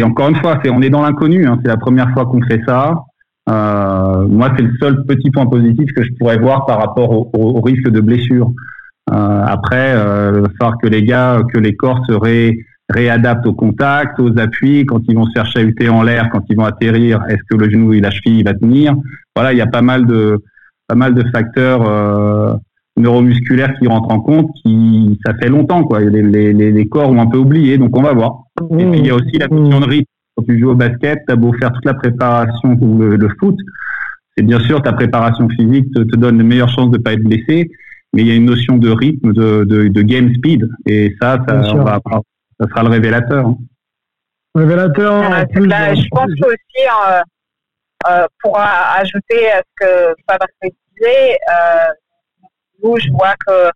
encore une fois, c'est on est dans l'inconnu. Hein, c'est la première fois qu'on fait ça. Euh, moi, c'est le seul petit point positif que je pourrais voir par rapport au, risque de blessure. Euh, après, euh, il va que les gars, que les corps se réadaptent au contact, aux appuis, quand ils vont se faire chahuter en l'air, quand ils vont atterrir, est-ce que le genou et la cheville va tenir? Voilà, il y a pas mal de pas mal de facteurs euh, neuromusculaire qui rentre en compte, qui ça fait longtemps quoi. Les, les, les corps ont un peu oublié, donc on va voir. Et puis il y a aussi la question de rythme. Quand tu joues au basket, t'as beau faire toute la préparation ou le, foot, c'est bien sûr ta préparation physique te, te donne les meilleures chances de pas être blessé, mais il y a une notion de rythme, de, de, de game speed, et ça, ça, on va, ça sera le révélateur. Hein. Révélateur. je pense aussi, euh, euh, pour ajouter à ce que Fabrice disait, euh, nous, je vois que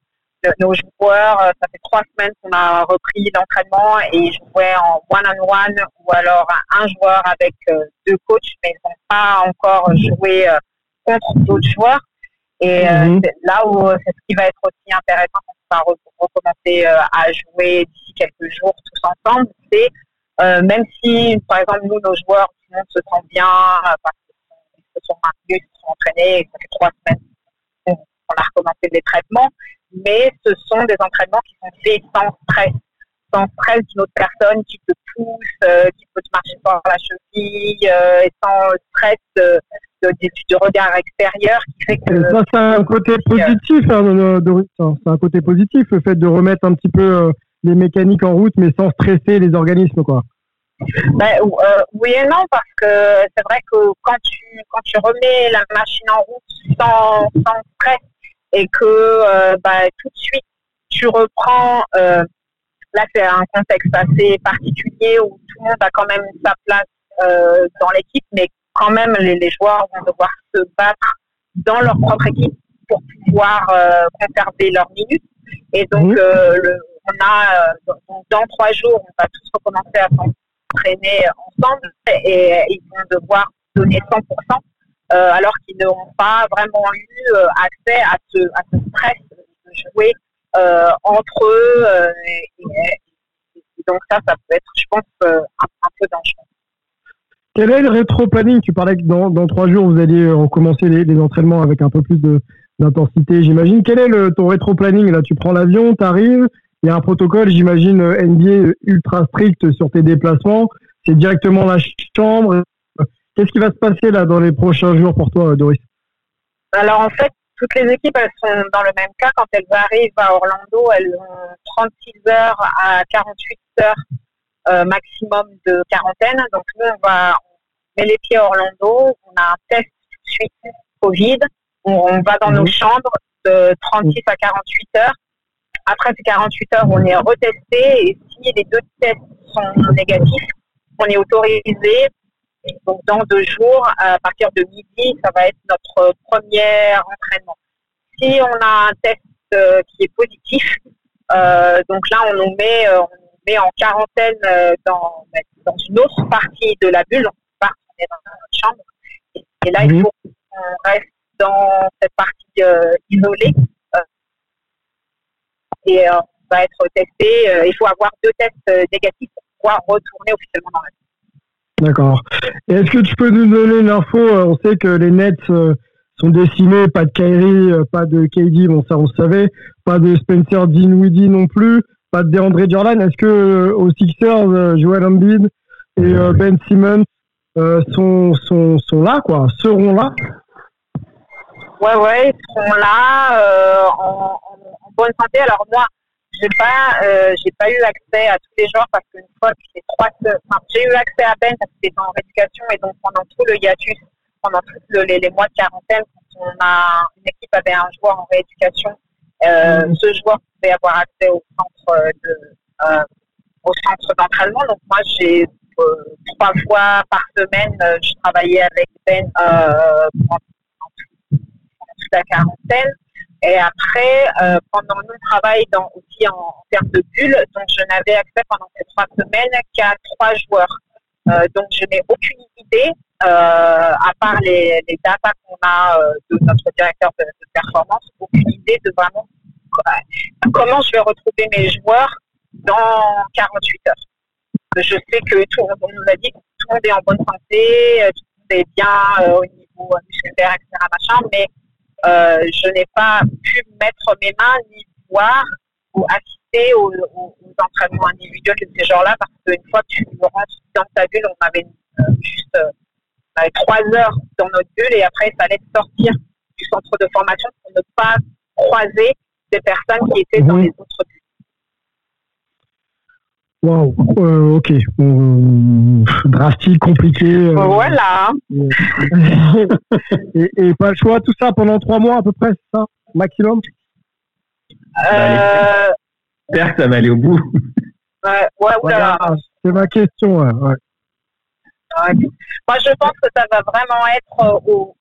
nos joueurs, euh, ça fait trois semaines qu'on a repris l'entraînement et jouaient en one-on-one ou alors un joueur avec euh, deux coachs, mais ils n'ont pas encore joué euh, contre d'autres joueurs. Et mhm. là où c'est ce qui va être aussi intéressant recommencer à jouer d'ici quelques jours tous ensemble, c'est même si, par exemple, nous, nos joueurs, tout le monde se sent bien parce qu'ils se sont maintenus, ils se sont entraînés, et ça fait trois semaines qu'on a recommencé les traitements, mais ce sont des entraînements qui sont faits sans stress, sans stress d'une autre personne qui te pousse, euh, qui peut te marcher par la cheville, euh, et sans stress de, de, regard extérieur qui fait que. ça, c'est un côté positif, hein, Doris. C'est un côté positif, le fait de remettre un petit peu euh, les mécaniques en route, mais sans stresser les organismes, quoi. Ben, oui et non, parce que c'est vrai que quand tu, quand tu remets la machine en route sans, sans stress, et que euh, bah, tout de suite tu reprends. Euh, là, c'est un contexte assez particulier où tout le monde a quand même sa place euh, dans l'équipe, mais quand même les, les, joueurs vont devoir se battre dans leur propre équipe pour pouvoir conserver leurs minutes. Et donc, le, on a dans trois jours, on va tous recommencer à s'entraîner ensemble et ils vont devoir donner 100%. Euh, alors qu'ils n'ont pas vraiment eu euh, accès à ce, à ce stress de jouer euh, entre eux. donc ça, ça peut être, je pense, un, peu dangereux. Quel est le rétro-planning Tu parlais que dans, trois jours, vous alliez recommencer les, entraînements avec un peu plus d'intensité, j'imagine. Quel est le, ton rétro-planning Là, tu prends l'avion, tu arrives, il y a un protocole, j'imagine, NBA ultra strict sur tes déplacements. C'est directement la chambre, Qu'est-ce qui va se passer là dans les prochains jours pour toi, Doris? Alors en fait, toutes les équipes elles sont dans le même cas. Quand elles arrivent à Orlando, elles ont 36 heures à 48 heures euh, maximum de quarantaine. Donc nous, on va on met les pieds à Orlando, on a un test tout de suite Covid, on, va dans nos mhm. chambres de 36 à 48 heures. Après ces 48 heures, on est retesté et si les deux tests sont négatifs, on est autorisé donc dans deux jours, à partir de midi, ça va être notre premier entraînement. Si on a un test euh, qui est positif, euh, donc là on nous met, euh, on met en quarantaine dans, dans une autre partie de la bulle. On est dans notre chambre. Et, là, il mhm. faut qu'on reste dans cette partie isolée. et on va être testé. il faut avoir deux tests négatifs pour pouvoir retourner officiellement dans la bulle. D'accord. Est-ce que tu peux nous donner l'info euh, On sait que les Nets euh, sont décimés, pas de Kyrie, euh, pas de KD, bon ça on le savait, pas de Spencer Dinwiddie non plus, pas de DeAndre Jordan. Est-ce que aux Sixers, Joel Embiid et Ben Simmons sont, sont, sont là, quoi, seront là? Ouais, ouais, ils seront là en, bonne santé. Alors moi, j'ai pas, euh, j'ai pas eu accès à tous les joueurs parce qu'une fois que les trois, j'ai eu accès à Ben parce qu'il était en rééducation et donc pendant tout le hiatus, pendant tous les, les, mois de quarantaine, quand on a une équipe avait un joueur en rééducation, euh, ce joueur pouvait avoir accès au centre euh, au centre d'entraînement. Donc moi, j'ai euh, trois fois par semaine, je travaillais avec Ben pendant, toute la quarantaine. Et après, pendant mon travail dans, aussi en, termes de bulles, donc je n'avais accès pendant ces trois semaines qu'à trois joueurs. Donc je n'ai aucune idée, à part les, les datas qu'on a euh, de notre directeur de, performance, aucune idée de vraiment comment je vais retrouver mes joueurs dans 48 heures. Je sais que tout le monde nous a dit que tout le monde est en bonne santé, tout le monde est bien au niveau musculaire, etc. Machin, mais euh, je n'ai pas pu mettre mes mains ni voir ou assister aux, entraînements individuels de ces gens-là parce qu'une fois que tu rentres dans ta bulle, on avait euh, juste euh, on avait trois heures dans notre bulle et après il fallait sortir du centre de formation pour ne pas croisé des personnes qui étaient dans les autres buts. Waouh, euh, ok. Euh, drastique, compliqué. euh, Voilà. et, et pas le choix, tout ça pendant trois mois à peu près, c'est ça Maximum? Euh, J'espère que ça va aller au bout. ouais, ouais, oulala. Voilà, C'est ma question, ouais. Moi, je pense que ça va vraiment être euh, au,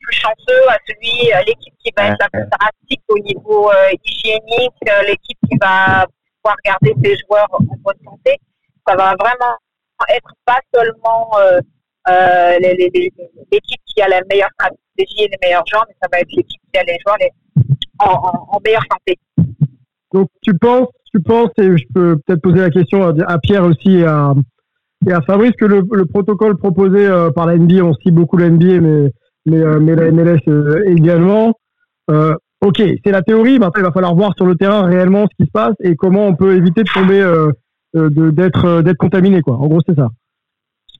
plus chanceux, à celui, à l'équipe qui va être la plus drastique au niveau euh, hygiénique, euh, l'équipe qui va pouvoir garder ses joueurs en bonne santé. Ça va vraiment être pas seulement euh, euh, l'équipe qui a la meilleure stratégie et les meilleurs joueurs, mais ça va être l'équipe qui a les joueurs en, meilleure santé. Donc tu penses, tu penses, et je peux peut-être poser la question à, à Pierre aussi à, et à Fabrice, que le, le protocole proposé euh, par la NBA, on cite beaucoup la NBA, mais, mais, euh, mais la MLS euh, également, euh, ok, c'est la théorie, maintenant il va falloir voir sur le terrain réellement ce qui se passe et comment on peut éviter de tomber, de- d'être euh, d'être contaminé, quoi. En gros, c'est ça.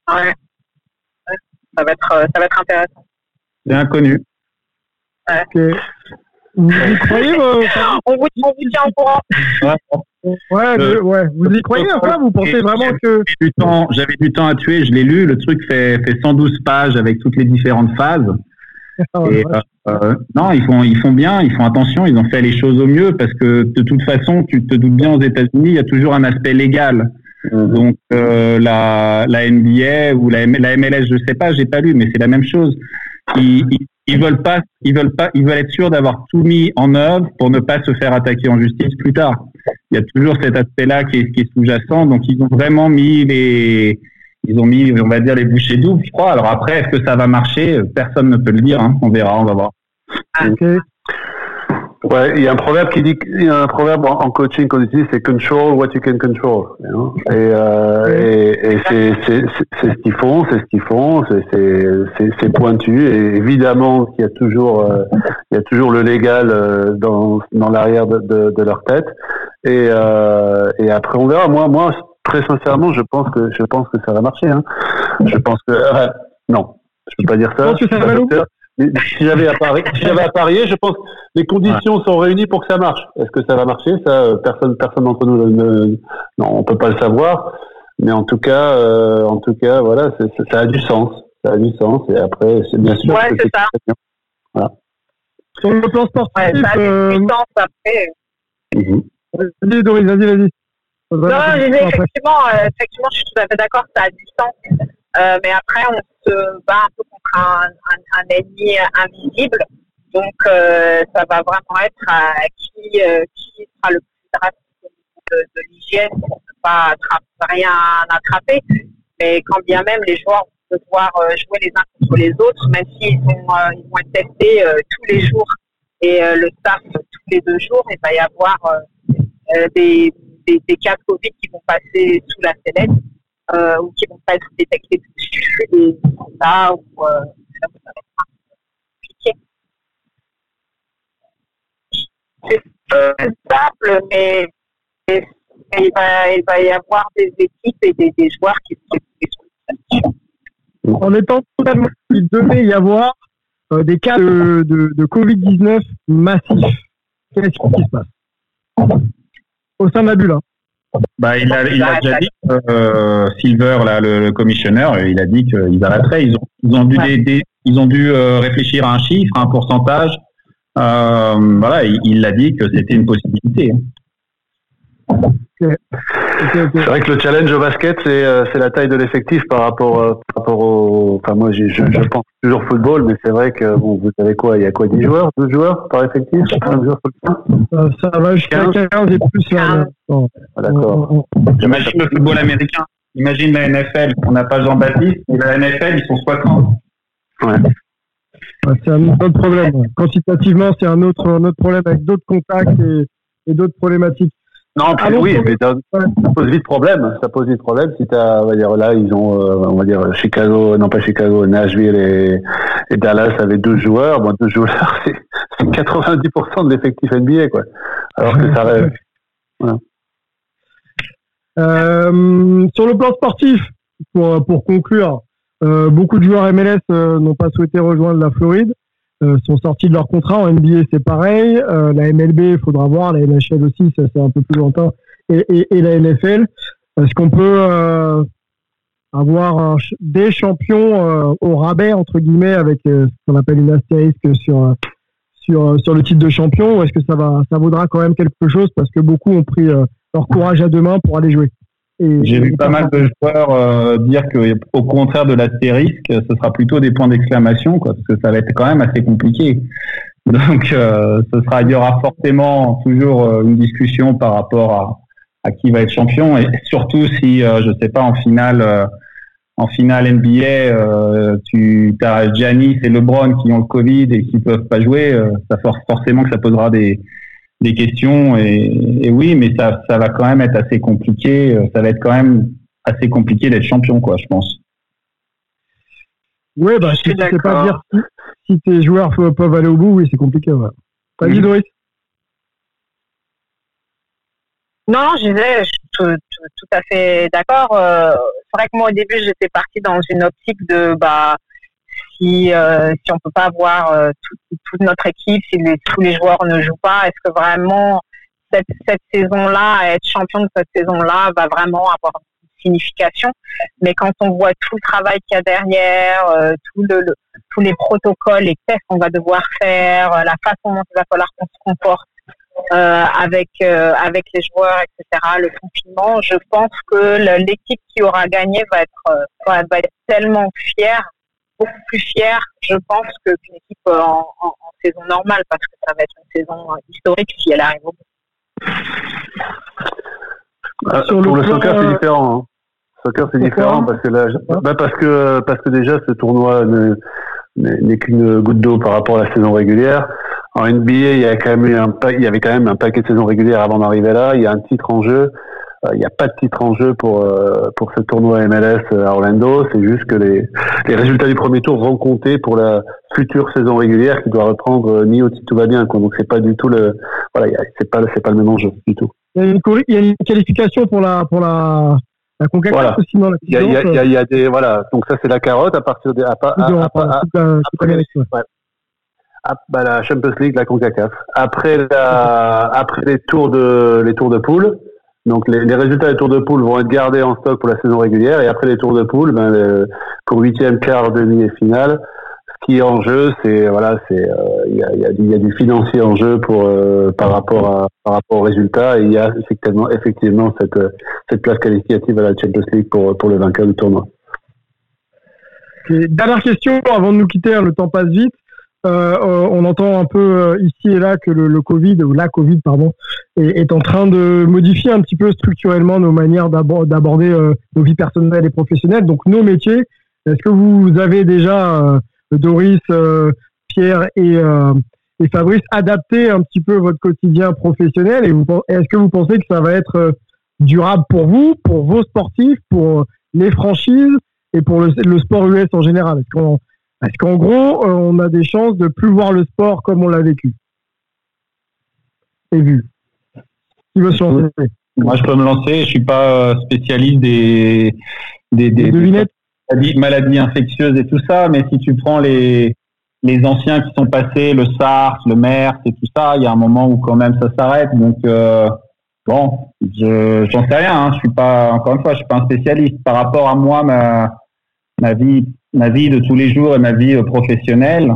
Ouais. Ouais. Ça va être, ça va être intéressant. C'est inconnu. Ok. Vous y croyez euh, On vous, on vous tient au courant. ouais, Euh, je- ouais, vous y croyez ça Vous pensez vraiment que J'avais du temps, j'avais du temps à tuer, je l'ai lu. Le truc fait, fait 112 pages avec toutes les différentes phases. Oh, Et, ouais. euh, non, ils font, ils font bien, ils font attention, ils ont fait les choses au mieux parce que de toute façon, tu te doutes bien aux États-Unis, il y a toujours un aspect légal. Donc euh, la, la NBA ou la, la MLS, je sais pas, j'ai pas lu, mais c'est la même chose. Ils, ils, ils veulent pas, ils veulent pas, ils veulent être sûrs d'avoir tout mis en œuvre pour ne pas se faire attaquer en justice plus tard. Il y a toujours cet aspect-là qui est, qui est sous-jacent. Donc ils ont vraiment mis les, ils ont mis, on va dire, les bouchées doubles, je crois. Alors après, est-ce que ça va marcher? Personne ne peut le dire. hein. On verra, on va voir. Ok. Ouais, il y a un proverbe qui dit, il y a un proverbe en, en coaching qu'on utilise, c'est control what you can control. you know. Et, euh, et, et c'est, c'est, c'est, c'est ce qu'ils font, c'est ce qu'ils font, c'est, c'est, c'est, c'est pointu. Et évidemment qu'il y a toujours, euh, il y a toujours le légal euh, dans, dans l'arrière de, de, de leur tête. Et, euh, et après on verra. Moi, moi, très sincèrement, je pense que, je pense que ça va marcher. Hein. Je pense que, non, je peux pas dire ça. que va si j'avais à parier, si j'avais à parier, je pense que les conditions sont réunies pour que ça marche. Est-ce que ça va marcher? Ça, euh, personne, personne d'entre nous ne, non, on peut pas le savoir. Mais en tout cas, euh, en tout cas, voilà, c'est- c'est- ça a du sens. Ça a du sens. Et après, c'est bien sûr. Ouais, c'est ça. bien. Voilà. Sur le plan sportif, Ouais, ça a euh, du sens après. Vas-y Doris, vas-y, vas-y. Non, non, je disais, effectivement, euh, effectivement, je suis tout à fait d'accord, ça a du sens. Euh, mais après, on se bat un peu contre un, un, un ennemi invisible. Donc, euh, ça va vraiment être à qui, euh, qui sera le plus drastique de, de l'hygiène pour ne pas attraper, rien attraper. Mais quand bien même les joueurs vont devoir euh, jouer les uns contre les autres, même s'ils vont, euh, ils vont être testés tous les jours et le staff tous les deux jours, il va y avoir des, des, des cas de Covid qui vont passer sous la sellette euh, ou qui vont pas être détectés tout de suite ou euh, ça être compliqué. C'est simple, mais, il, va, y avoir des équipes et des, joueurs qui, sont En étant totalement, il devait y avoir euh, des cas de Covid-19 massifs. Qu'est-ce qui se passe? Au sein de la bulle. hein. Bah, il a, il a déjà dit, euh, Silver, là, le, le commissionneur, il a dit qu'ils arrêteraient. Ils ont, ils ont dû, des- des- ils ont dû euh, réfléchir à un chiffre, à un pourcentage. Euh, voilà, il il a dit que c'était une possibilité. C'est vrai que le challenge au basket, c'est euh, la taille de l'effectif par rapport euh, par rapport au. Enfin, moi, je, je pense toujours football, mais c'est vrai que bon, vous savez quoi, il y a quoi, 10 joueurs, 12 joueurs par effectif, 15 joueurs sur le terrain Ça, va jusqu'à 15 et plus là. Ah, D'accord. Imagine le football américain. Imagine la NFL. On n'a pas Jean-Baptiste, mais la NFL, ils sont 60. Ouais. C'est un autre problème. Quantitativement, c'est un autre, un autre problème avec d'autres contacts et, et d'autres problématiques. Non, Allons oui, mais ça, ça pose vite problème. Ça pose vite problème si t'as, on va dire là, ils ont, euh, on va dire Chicago, non pas Chicago, Nashville et, et Dallas avaient deux joueurs. Bon, deux joueurs, c'est c'est 90% de l'effectif NBA, quoi. Alors que ça rêve. Euh, sur le plan sportif, pour, pour conclure, euh, beaucoup de joueurs MLS n'ont pas souhaité rejoindre la Floride. Euh, sont sortis de leur contrat. En NBA, c'est pareil. Euh, la MLB, il faudra voir. La NHL aussi, ça c'est un peu plus lointain. Et, la NFL. Est-ce qu'on peut euh, avoir des champions au rabais, entre guillemets, avec ce qu'on appelle une astérisque sur, sur, sur le titre de champion Ou est-ce que ça, va, ça vaudra quand même quelque chose parce que beaucoup ont pris leur courage à deux mains pour aller jouer? J'ai vu pas mal de joueurs euh, dire que, au contraire de l'astérisque, ce sera plutôt des points d'exclamation, quoi, parce que ça va être quand même assez compliqué. Donc, euh, ce sera, il y aura forcément toujours euh, une discussion par rapport à, à qui va être champion, et surtout si, euh, je sais pas, en finale, euh, en finale NBA, euh, tu as Giannis et LeBron qui ont le Covid et qui peuvent pas jouer, euh, ça for- forcément que ça posera des des questions et, et oui, mais ça, ça va quand même être assez compliqué. euh, Ça va être quand même assez compliqué d'être champion, quoi, je pense. Ouais, bah, si tu sais pas dire si, si tes joueurs pe- peuvent aller au bout, oui, c'est compliqué. Ouais. Vas-y, Mhm. Doris? Non, je disais, je suis tout, tout- tout à fait d'accord. Euh, c'est vrai que moi, au début, j'étais partie dans une optique de, bah, si, euh, si on peut pas avoir euh, tout- toute notre équipe, si les- tous les joueurs ne jouent pas, est-ce que vraiment cette, cette saison-là, être champion de cette saison-là, va vraiment avoir une signification? Mais quand on voit tout le travail qu'il y a derrière, euh, tout le, le- tous les protocoles, les tests qu'on va devoir faire, euh, la façon dont il va falloir qu'on se comporte euh, avec euh, avec les joueurs, etc. Le confinement, je pense que l'équipe qui aura gagné va être euh, va être tellement fière, beaucoup plus fière, je pense, que qu'une équipe euh, en, en, en saison normale, parce que ça va être une saison euh, historique si elle arrive au bout. Ah, Sur le pour le soccer, c'est euh, différent. hein. Soccer, c'est différent parce que là, bah parce que parce que déjà ce tournoi ne- n'est qu'une goutte d'eau par rapport à la saison régulière. En NBA, il y a quand même eu un pa- il y avait quand même un paquet de saisons régulières avant d'arriver là. Il y a un titre en jeu. Euh, Il n'y a pas de titre en jeu pour euh, pour ce tournoi MLS à Orlando. C'est juste que les les résultats du premier tour vont compter pour la future saison régulière qui doit reprendre euh, mi-août si tout va bien. Quoi. Donc c'est pas du tout le voilà, c'est pas c'est pas le même enjeu du tout. Il y, a une, corri- il y a une qualification pour la, pour la, la Voilà. aussi dans la Il y a, il y a- il y a- il y a des voilà donc ça c'est la carotte à partir des à, à- à- à- après, ouais. Ah, bah, la Champions League, la Concacaf. Après la, après les tours de les tours de poule, donc les, les résultats des tours de poule vont être gardés en stock pour la saison régulière et après les tours de poule, ben, le- pour huitième, quart, demi et finale, ce qui est en jeu, c'est voilà, c'est euh, il y, a, y, a y a du financier en jeu pour euh, par rapport à par rapport aux résultats et il y a effectivement effectivement cette euh, cette place qualificative à la Champions League pour pour le vainqueur du tournoi. Dernière question avant de nous quitter, hein, le temps passe vite. Euh, euh, on entend un peu euh, ici et là que le, Covid, ou la Covid, pardon, est, en train de modifier un petit peu structurellement nos manières d'abor- d'aborder euh, nos vies personnelles et professionnelles, donc nos métiers. Est-ce que vous avez déjà, Doris, Pierre et, Fabrice, adapté un petit peu votre quotidien professionnel? Et est-ce que vous pensez que ça va être durable pour vous, pour vos sportifs, pour les franchises et pour le, sport US en général? Est-ce qu'en gros, euh, on a des chances de plus voir le sport comme on l'a vécu et vu Qui veut se lancer? Moi, je peux me lancer. Je suis pas euh, spécialiste des des, des, devinettes maladies, maladies infectieuses et tout ça, mais si tu prends les les anciens qui sont passés, le SARS, le MERS et tout ça, il y a un moment où quand même ça s'arrête. Donc euh, bon, je j'en sais rien. Hein. Je suis pas encore une fois, je suis pas un spécialiste. Par rapport à moi, ma ma vie ma vie de tous les jours et ma vie euh, professionnelle.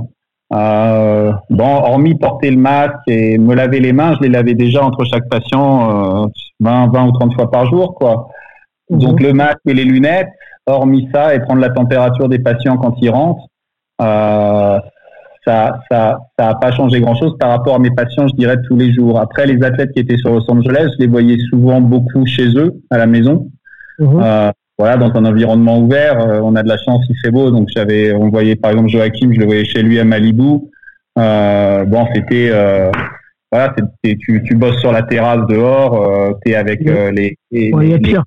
Euh, bon, hormis porter le masque et me laver les mains, je les lavais déjà entre chaque patient euh, 20, 20 ou 30 fois par jour, quoi. Donc le masque et les lunettes, hormis ça, et prendre la température des patients quand ils rentrent, euh, ça, ça, ça a pas changé grand-chose par rapport à mes patients, je dirais, tous les jours. Après, les athlètes qui étaient sur Los Angeles, je les voyais souvent beaucoup chez eux, à la maison. Euh, voilà, dans un environnement ouvert, euh, on a de la chance, il fait beau, donc j'avais, on voyait par exemple Joachim, je le voyais chez lui à Malibu. Euh, bon, c'était, euh, voilà, tu, tu bosses sur la terrasse dehors, euh, t'es avec euh, les, les- Ouais, il y a les- pire.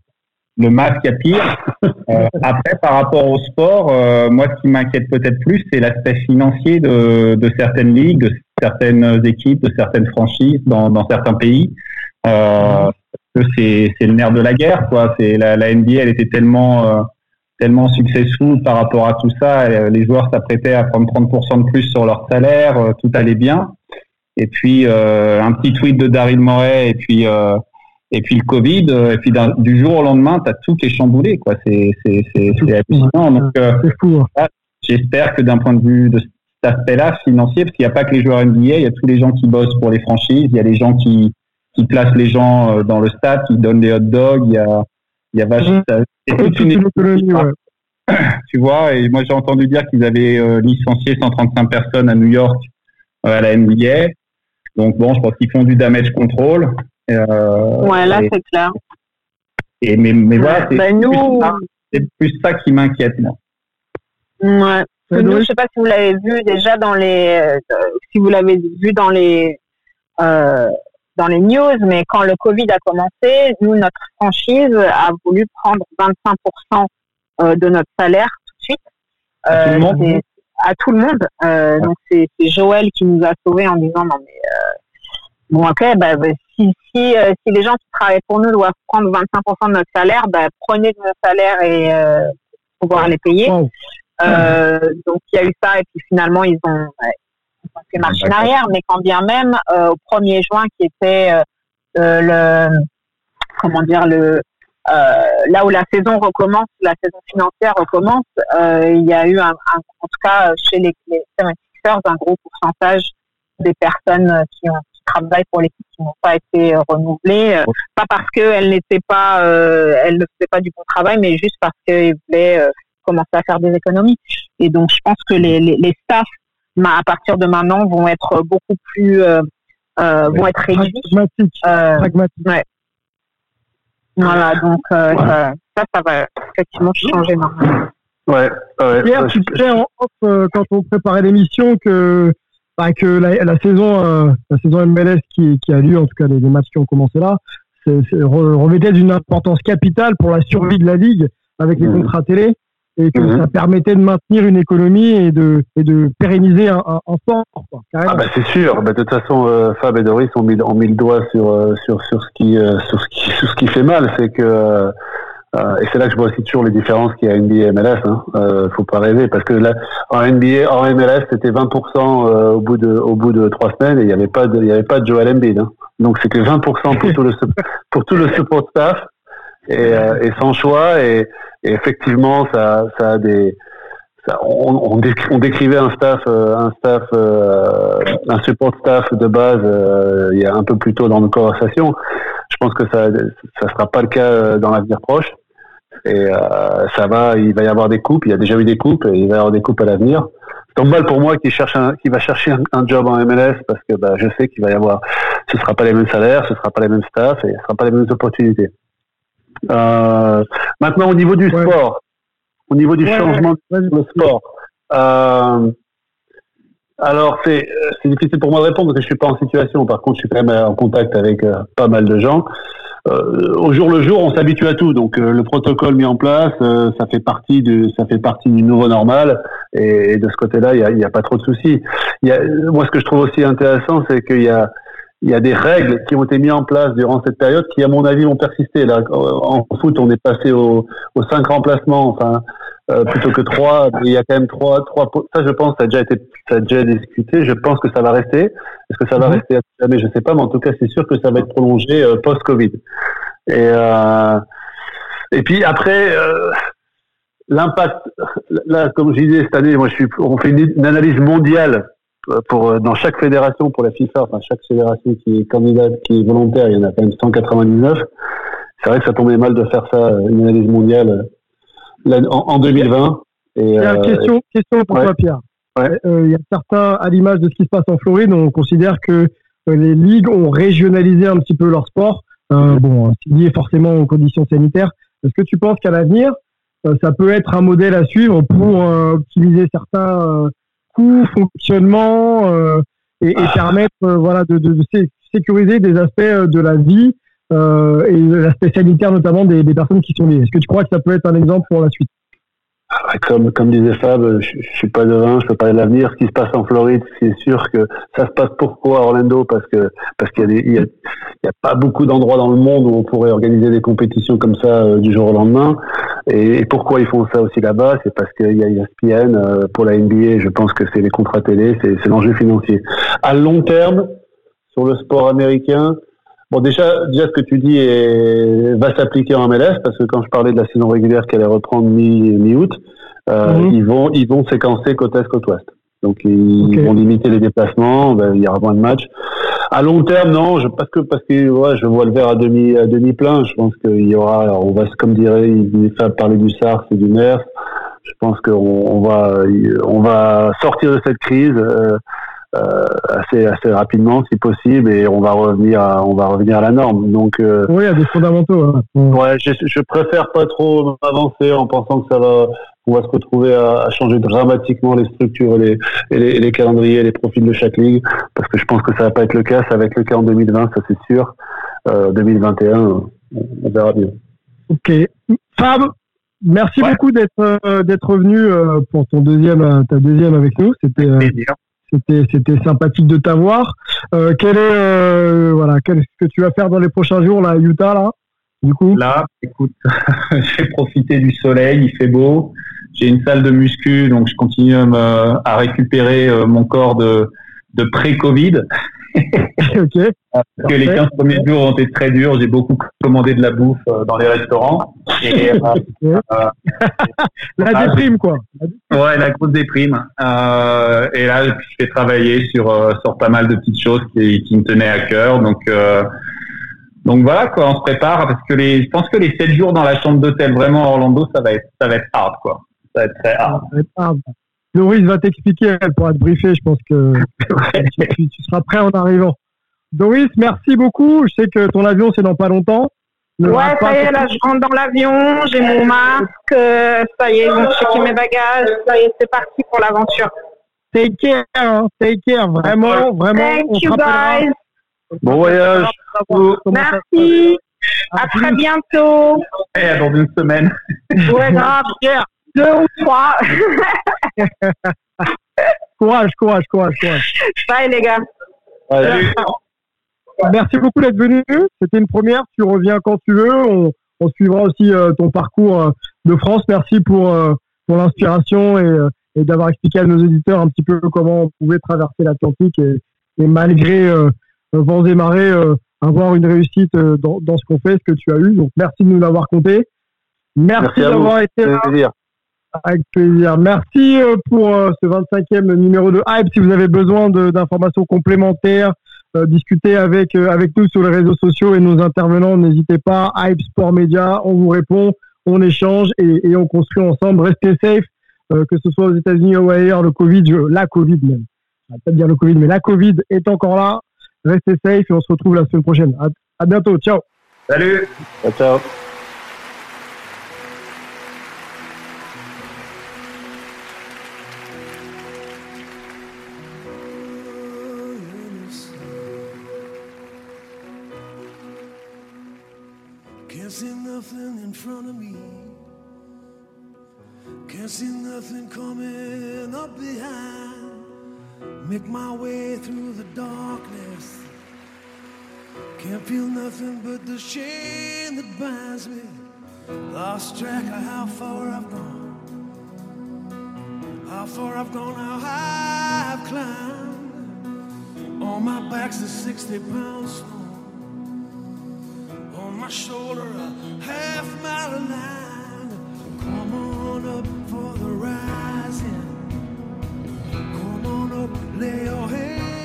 le masque à pire. Euh, après, par rapport au sport, euh, moi, ce qui m'inquiète peut-être plus, c'est l'aspect financier de, de certaines ligues, de certaines équipes, de certaines franchises dans, dans certains pays. Euh, que c'est c'est le nerf de la guerre, quoi. C'est la, la NBA, elle était tellement euh, tellement successful par rapport à tout ça. Les joueurs s'apprêtaient à prendre 30% de plus sur leur salaire, tout allait bien. Et puis un petit tweet de Daryl Morey et puis et puis le Covid, et puis du jour au lendemain, tu as tout qui est chamboulé. quoi. C'est hallucinant. Donc. Hein. J'espère que d'un point de vue de cet aspect-là, financier, parce qu'il n'y a pas que les joueurs NBA, il y a tous les gens qui bossent pour les franchises, il y a les gens qui, qui placent les gens euh, dans le stade, qui donnent des hot dogs, il y a, il y a vachement, mmh. toute une économie, ouais. Tu vois, et moi j'ai entendu dire qu'ils avaient euh, licencié 135 personnes à New York euh, à la NBA. Donc bon, je pense qu'ils font du damage control. ouais, là c'est clair. Et mais, mais voilà, c'est ben, plus, plus, ça qui m'inquiète moi. Ouais. Nous, je sais pas si vous l'avez vu déjà dans les, euh, si vous l'avez vu dans les, euh, dans les news, mais quand le Covid a commencé, nous, notre franchise a voulu prendre 25% euh, de notre salaire tout de suite. À tout le monde. Euh, à tout le monde. Euh, Donc c'est Joël qui nous a sauvés en disant non mais bon ok bah, bah si si, si les gens qui travaillent pour nous doivent prendre 25% de notre salaire, bah, prenez de notre salaire et pouvoir les payer. Euh, donc il y a eu ça et puis finalement ils ont, fait machine arrière, mais quand bien même euh, au 1er juin qui était euh, le comment dire le là où la saison recommence, la saison financière recommence, il y a eu un, en tout cas chez les, les un gros pourcentage des personnes qui ont travaillent pour l'équipe qui n'ont pas été renouvelées, pas parce qu'elles n'étaient pas, elles ne faisaient pas du bon travail, mais juste parce qu'elles voulaient commencer à faire des économies. Et donc, je pense que les, les, les staffs, à partir de maintenant, vont être beaucoup plus, euh, euh, vont être réduits. Pragmatiques. Euh, Ouais. Voilà, donc euh, ça, ça, ça, va effectivement changer normalement. Ouais, ouais. Hier, tu disais en off, euh, quand on préparait l'émission que, bah, que la, la saison, euh, la saison MLS qui, qui, a lieu, en tout cas les, les matchs qui ont commencé là, revêtait d'une importance capitale pour la survie de la ligue avec les mmh. contrats télé et que mhm. ça permettait de maintenir une économie et de, et de pérenniser un, un, un sport. ah bah c'est sûr. Bah, de toute façon, euh, Fab et Doris ont mis, ont mis le doigt sur, euh, sur, sur, ce qui, euh, sur, ce qui, sur ce qui fait mal. C'est que euh, et c'est là que je vois aussi toujours les différences qu'il y a NBA et MLS. Hein. faut pas rêver parce que là, en NBA, en MLS, c'était 20% au bout de au bout de trois semaines et il n'y avait pas de il y avait pas de Joel Embiid. Hein. Donc c'était 20% pour tout le pour tout le support staff et, et sans choix et et effectivement, ça, ça a des, ça, on, on, décrivait un staff, euh, un staff, euh, un support staff de base euh, il y a un peu plus tôt dans nos conversations. Je pense que ça, ça sera pas le cas dans l'avenir proche. Et ça va, il va y avoir des coupes. Il y a déjà eu des coupes et il va y avoir des coupes à l'avenir. C'est mal pour moi qui cherche un, qui va chercher un, job en MLS parce que bah, je sais qu'il va y avoir, ce sera pas les mêmes salaires, ce sera pas les mêmes staffs et ce sera pas les mêmes opportunités. Euh, maintenant, au niveau du sport, au niveau du changement de sport, euh, alors c'est c'est difficile pour moi de répondre parce que je suis pas en situation. Par contre, je suis quand même en contact avec euh, pas mal de gens. Euh, au jour le jour, on s'habitue à tout. Donc le protocole mis en place, ça fait partie du ça fait partie du nouveau normal. Et, de ce côté-là, il y a, y a, pas trop de soucis. Y a, moi, ce que je trouve aussi intéressant, c'est qu'il y a il y a des règles qui ont été mises en place durant cette période qui, à mon avis, vont persister. Là, en foot, on est passé aux au cinq remplacements, enfin, euh, plutôt que trois. Il y a quand même trois, trois. Ça, je pense, ça a déjà été, ça a déjà discuté. Je pense que ça va rester. Est-ce que ça va mhm. rester à jamais? Je sais pas, mais en tout cas, c'est sûr que ça va être prolongé euh, post-Covid. Et euh, et puis après. Euh, l'impact, là, comme je disais cette année, moi, je suis, on fait une analyse mondiale pour euh, dans chaque fédération pour la FIFA, enfin chaque fédération qui est candidate, qui est volontaire, il y en a quand même 199. C'est vrai que ça tombait mal de faire ça, euh, une analyse mondiale euh, en, 2020. Et, question, question pour toi, Pierre. il y a certains, à l'image de ce qui se passe en Floride, on considère que les ligues ont régionalisé un petit peu leur sport. Euh, bon, c'est lié forcément aux conditions sanitaires. Est-ce que tu penses qu'à l'avenir, ça peut être un modèle à suivre pour optimiser certains coût, fonctionnement euh, et, et, ah. permettre euh, voilà, de, de, de, sécuriser des aspects euh, de la vie et l'aspect sanitaire notamment des, des, personnes qui sont liées. Est-ce que tu crois que ça peut être un exemple pour la suite? Ah comme, comme disait Fab, je, je suis pas devin, je peux parler de l'avenir. Ce qui se passe en Floride, c'est sûr que ça se passe pourquoi à Orlando? Parce que parce qu'il y a, il y, a, il y a pas beaucoup d'endroits dans le monde où on pourrait organiser des compétitions comme ça du jour au lendemain. Et, pourquoi ils font ça aussi là-bas C'est parce qu'il y a ESPN euh, pour la NBA. Je pense que c'est les contrats télé, c'est l'enjeu financier. À long terme, sur le sport américain, bon déjà, déjà ce que tu dis est, va s'appliquer en MLS parce que quand je parlais de la saison régulière qui allait reprendre mi-août, euh, mhm. ils vont ils vont séquencer côte est côte ouest. Donc ils vont limiter les déplacements, ben, il y aura moins de matchs. À long terme, non, je, parce que parce que ouais, je vois le verre à demi à demi plein. Je pense qu'il y aura, on va comme dirait, il parler du SARS et du MERS. Je pense qu'on on va on va sortir de cette crise. Euh, euh, assez assez rapidement si possible et on va revenir à, on va revenir à la norme donc euh, oui à des fondamentaux hein. ouais je, je préfère pas trop avancer en pensant que ça va on va se retrouver à, changer dramatiquement les structures et les, les, calendriers et les profils de chaque ligue, parce que je pense que ça va pas être le cas, ça va être le cas en 2020, ça c'est sûr. Euh, 2021, on verra bien. Ok. Fab, merci beaucoup d'être euh, d'être venu euh, pour ton deuxième euh, ta deuxième avec nous. C'était c'était c'était sympathique de t'avoir. quel est voilà qu'est-ce que tu vas faire dans les prochains jours là à Utah là? Du coup? Là, écoute, j'ai profité du soleil, il fait beau. J'ai une salle de muscu, donc je continue à, récupérer euh, mon corps de, de pré-Covid. ok. Parce que les 15 premiers jours ont été très durs. J'ai beaucoup commandé de la bouffe euh, dans les restaurants. Et, euh, la déprime, quoi. Ouais, la grosse déprime. et là, je fais travailler sur, sur pas mal de petites choses qui, qui me tenaient à cœur. Donc, donc voilà, quoi, on se prépare parce que les, je pense que les 7 jours dans la chambre d'hôtel vraiment à Orlando, ça va être, ça va être hard, quoi. Ça va être très hard. Doris va t'expliquer, elle pourra te briefer, je pense que tu, seras prêt en arrivant. Doris, merci beaucoup. Je sais que ton avion, c'est dans pas longtemps. ouais, ça y est, là, je rentre dans l'avion, j'ai mon masque, euh, ça y est, ils vont checker mes bagages, ça y est, c'est parti pour l'aventure. Take care, hein, take care, vraiment, vraiment. Thank you guys. Bon voyage. Merci. À très bientôt. Et à dans une semaine. Ouais, grave. Deux ou trois. courage, courage, courage, courage. Bye les gars. Merci beaucoup d'être venu. C'était une première. Tu reviens quand tu veux. On, suivra aussi euh, ton parcours euh, de France. Merci pour, euh, pour l'inspiration et, et d'avoir expliqué à nos éditeurs un petit peu comment on pouvait traverser l'Atlantique et, et, malgré vents et marées, avoir une réussite dans, dans ce qu'on fait, ce que tu as eu. Donc merci de nous l'avoir compté. Merci, d'avoir été là. Avec plaisir. Merci euh, pour euh, ce 25e numéro de Hype. Si vous avez besoin d'informations complémentaires, euh, discutez avec, avec nous sur les réseaux sociaux et nos intervenants. N'hésitez pas. Hype Sport Media, on vous répond, on échange et, et on construit ensemble. Restez safe, que ce soit aux États-Unis ou ailleurs. Le Covid, la Covid même. Je vais pas dire le Covid, mais la Covid est encore là. Restez safe et on se retrouve la semaine prochaine. À, à bientôt. Ciao. Salut. Ciao. ciao. Make my way through the darkness. Can't feel nothing but the shame that binds me. Lost track of how far I've gone. How far I've gone, how high I've climbed. On my back's a 60 pound stone On my shoulder a half mile of line. Come on up for the ride. 홀로 레어해.